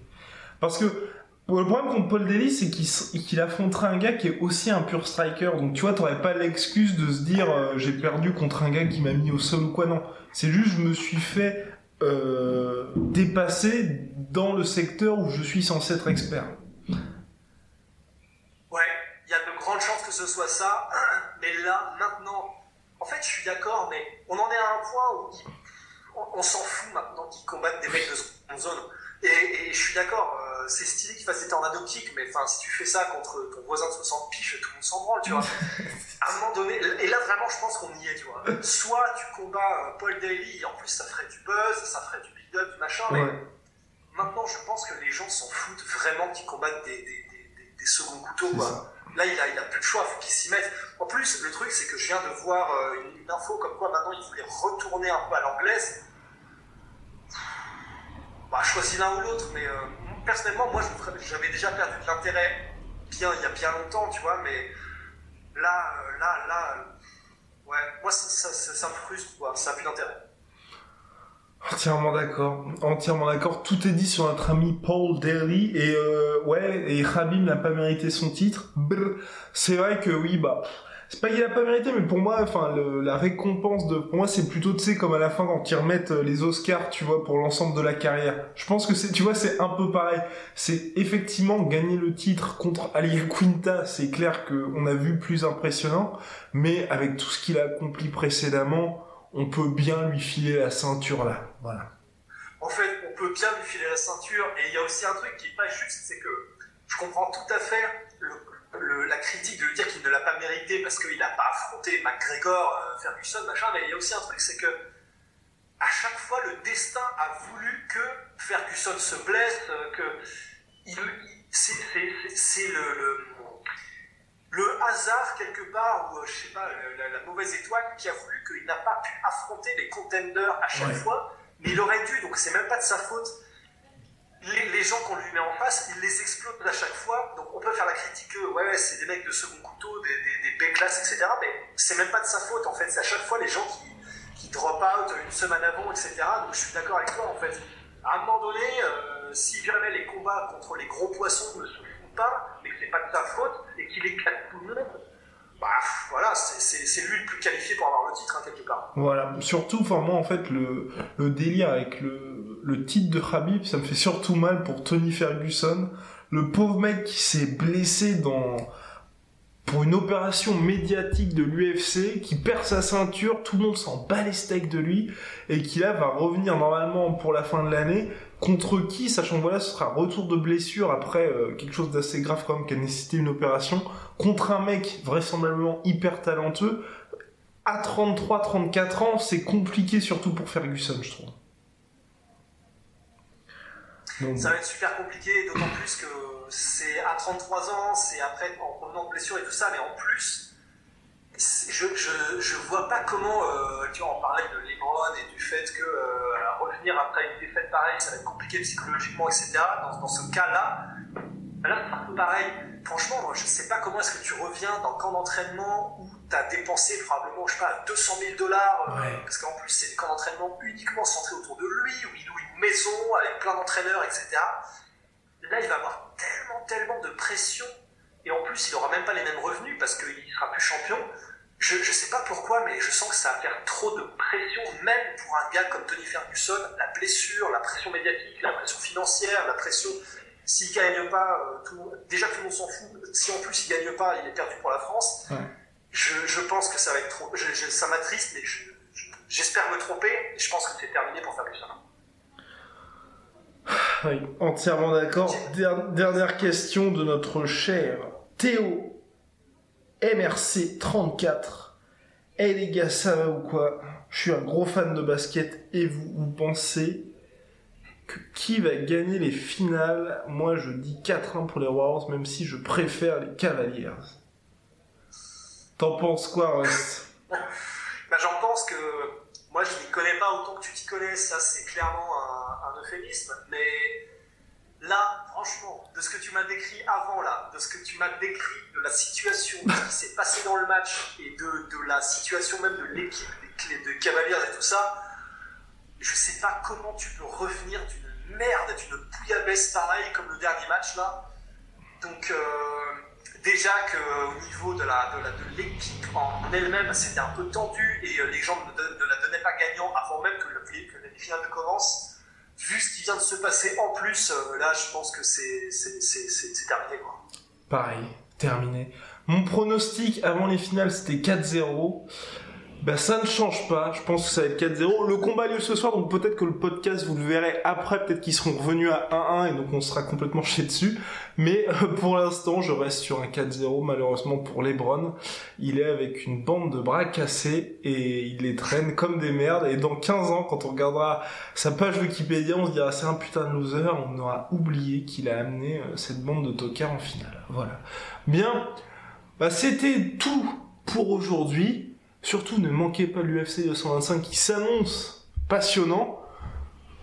Parce que le problème contre Paul Daly, c'est qu'il s- qu'il affrontera un gars qui est aussi un pur striker. Donc tu vois, t'aurais pas l'excuse de se dire euh, j'ai perdu contre un gars qui m'a mis au sol ou quoi. Non, c'est juste je me suis fait euh, dépasser dans le secteur où je suis censé être expert. Ouais, il y a de grandes chances que ce soit ça. Mais là, maintenant, en fait, je suis d'accord, mais on en est à un point où on, on s'en fout maintenant qu'ils combattent des mecs de seconde zone. Et, et je suis d'accord, euh, c'est stylé qu'ils fassent des tornado kicks, mais enfin, si tu fais ça contre ton voisin de 60 piges, tout le monde s'en branle, tu vois. à un moment donné, et là vraiment, je pense qu'on y est, tu vois. Soit tu combats euh, Paul Daly, en plus ça ferait du buzz, ça ferait du build-up, du machin, mais maintenant je pense que les gens s'en foutent vraiment qu'ils combattent des, des, des, des- des seconds couteaux, quoi. ça. Là, il a, il a plus de choix, faut qu'il s'y mette. En plus, le truc, c'est que je viens de voir euh, une, info comme quoi maintenant il voulait retourner un peu à l'anglaise. Bah, choisis l'un ou l'autre, mais euh, personnellement, moi, j'avais déjà perdu de l'intérêt bien il y a bien longtemps, tu vois, mais là, euh, là, là, Ouais, moi ça, ça, ça me frustre, quoi. ça n'a plus d'intérêt. Entièrement d'accord, entièrement d'accord. Tout est dit sur notre ami Paul Daly et euh, ouais, et Khabib n'a pas mérité son titre. C'est vrai que oui, bah c'est pas qu'il a pas mérité, mais pour moi, enfin la récompense de, pour moi c'est plutôt tu sais comme à la fin quand ils remettent euh, les Oscars, tu vois, pour l'ensemble de la carrière. Je pense que c'est, tu vois, c'est un peu pareil. C'est effectivement gagner le titre contre Ali Quinta, c'est clair que on a vu plus impressionnant, mais avec tout ce qu'il a accompli précédemment on peut bien lui filer la ceinture là. Voilà. En fait, on peut bien lui filer la ceinture, et il y a aussi un truc qui est pas juste, c'est que je comprends tout à fait la critique de lui dire qu'il ne l'a pas mérité parce qu'il n'a pas affronté McGregor, euh, Ferguson, machin, mais il y a aussi un truc, c'est que à chaque fois, le destin a voulu que Ferguson se blesse, euh, que il, c'est le le hasard quelque part, ou euh, je sais pas, la, mauvaise étoile qui a voulu qu'il n'a pas pu affronter les contenders à chaque fois, mais il aurait dû, donc c'est même pas de sa faute. Les, gens qu'on lui met en face, il les explose à chaque fois, donc on peut faire la critique que ouais, c'est des mecs de second couteau, des, des, des B-classes, etc. Mais c'est même pas de sa faute en fait, c'est à chaque fois les gens qui, qui drop out une semaine avant, etc. Donc je suis d'accord avec toi en fait. À un moment donné, euh, si jamais les combats contre les gros poissons ne pas, mais que c'est pas de sa faute, et qu'il éclate tout le monde, bah voilà, c'est lui le plus qualifié pour avoir le titre, hein, quelque part. Voilà, surtout, enfin moi en fait, le, le délire avec le, le titre de Khabib, ça me fait surtout mal pour Tony Ferguson, le pauvre mec qui s'est blessé dans pour une opération médiatique de l'UFC, qui perd sa ceinture, tout le monde s'en bat les steaks de lui, et qui là va revenir normalement pour la fin de l'année, contre qui, sachant voilà, ce sera retour de blessure après euh, quelque chose d'assez grave quand même qui a nécessité une opération, contre un mec vraisemblablement hyper talentueux, à 33-34 ans, c'est compliqué surtout pour Ferguson, je trouve. Ça va être super compliqué, d'autant plus que c'est à 33 ans, c'est après en revenant de blessure et tout ça, mais en plus, je, je, je, vois pas comment, euh, tu vois, on parlait de Lebron et du fait que euh, revenir après une défaite pareille, ça va être compliqué psychologiquement, etc. Dans, dans ce cas-là, là, c'est un peu pareil. Franchement, moi, je sais pas comment est-ce que tu reviens dans le camp d'entraînement où as dépensé probablement, je sais pas, 200 000 dollars, euh, parce qu'en plus, c'est des camps d'entraînement uniquement centrés autour de lui, où il loue une maison avec plein d'entraîneurs, etc. Là, il va avoir tellement, tellement de pression et en plus, il n'aura même pas les mêmes revenus parce qu'il sera plus champion. Je ne sais pas pourquoi, mais je sens que ça va faire trop de pression, même pour un gars comme Tony Ferguson. La blessure, la pression médiatique, la pression financière, la pression. S'il gagne pas, euh, déjà tout le monde s'en fout. Si en plus il gagne pas, il est perdu pour la France. Je, pense que ça va être trop. ça m'attriste, mais j'espère me tromper. Et je pense que c'est terminé pour Ferguson. Oui, entièrement d'accord. Dernière question de notre cher Théo MRC34. Eh les gars, ça va ou quoi? Je suis un gros fan de basket et vous, vous pensez que qui va gagner les finales? Moi je dis 4-1 pour les Warriors, même si je préfère les Cavaliers. T'en penses quoi, Russ bah, J'en pense que moi je ne connais pas autant que tu t'y connais, ça c'est clairement un, euphémisme, mais Là, franchement, de ce que tu m'as décrit avant, là, de ce que tu m'as décrit, de la situation, de ce qui s'est passé dans le match et de, de la situation même de l'équipe de Cavaliers et tout ça, je sais pas comment tu peux revenir d'une merde, d'une bouillabaisse pareille comme le dernier match là. Donc, euh, déjà qu'au niveau de l'équipe en elle-même, c'était un peu tendu et euh, les gens ne, la donnaient pas gagnant avant même que, le, que les finales vu ce qui vient de se passer en plus, euh, là, je pense que c'est terminé. Pareil, terminé. Mon pronostic avant les finales, c'était 4-0. Bah ça ne change pas, je pense que ça va être 4-0. Le combat a lieu ce soir, donc peut-être que le podcast, vous le verrez après, peut-être qu'ils seront revenus à 1-1 et donc on sera complètement chié dessus. Mais euh, pour l'instant, je reste sur un 4-0 malheureusement pour Lebron. Il est avec une bande de bras cassés et il les traîne comme des merdes. Et dans 15 ans, quand on regardera sa page Wikipédia, on se dira c'est un putain de loser, on aura oublié qu'il a amené euh, cette bande de tocards en finale. Voilà. Bien, bah c'était tout pour aujourd'hui. Surtout, ne manquez pas l'UFC 225 qui s'annonce passionnant.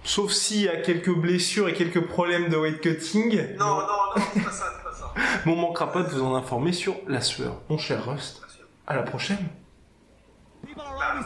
Sauf s'il y a quelques blessures et quelques problèmes de weight cutting. Non, non, non, c'est pas ça, c'est pas ça. Mais on manquera pas de vous en informer sur la sueur. Mon cher Rust, à la prochaine. People are always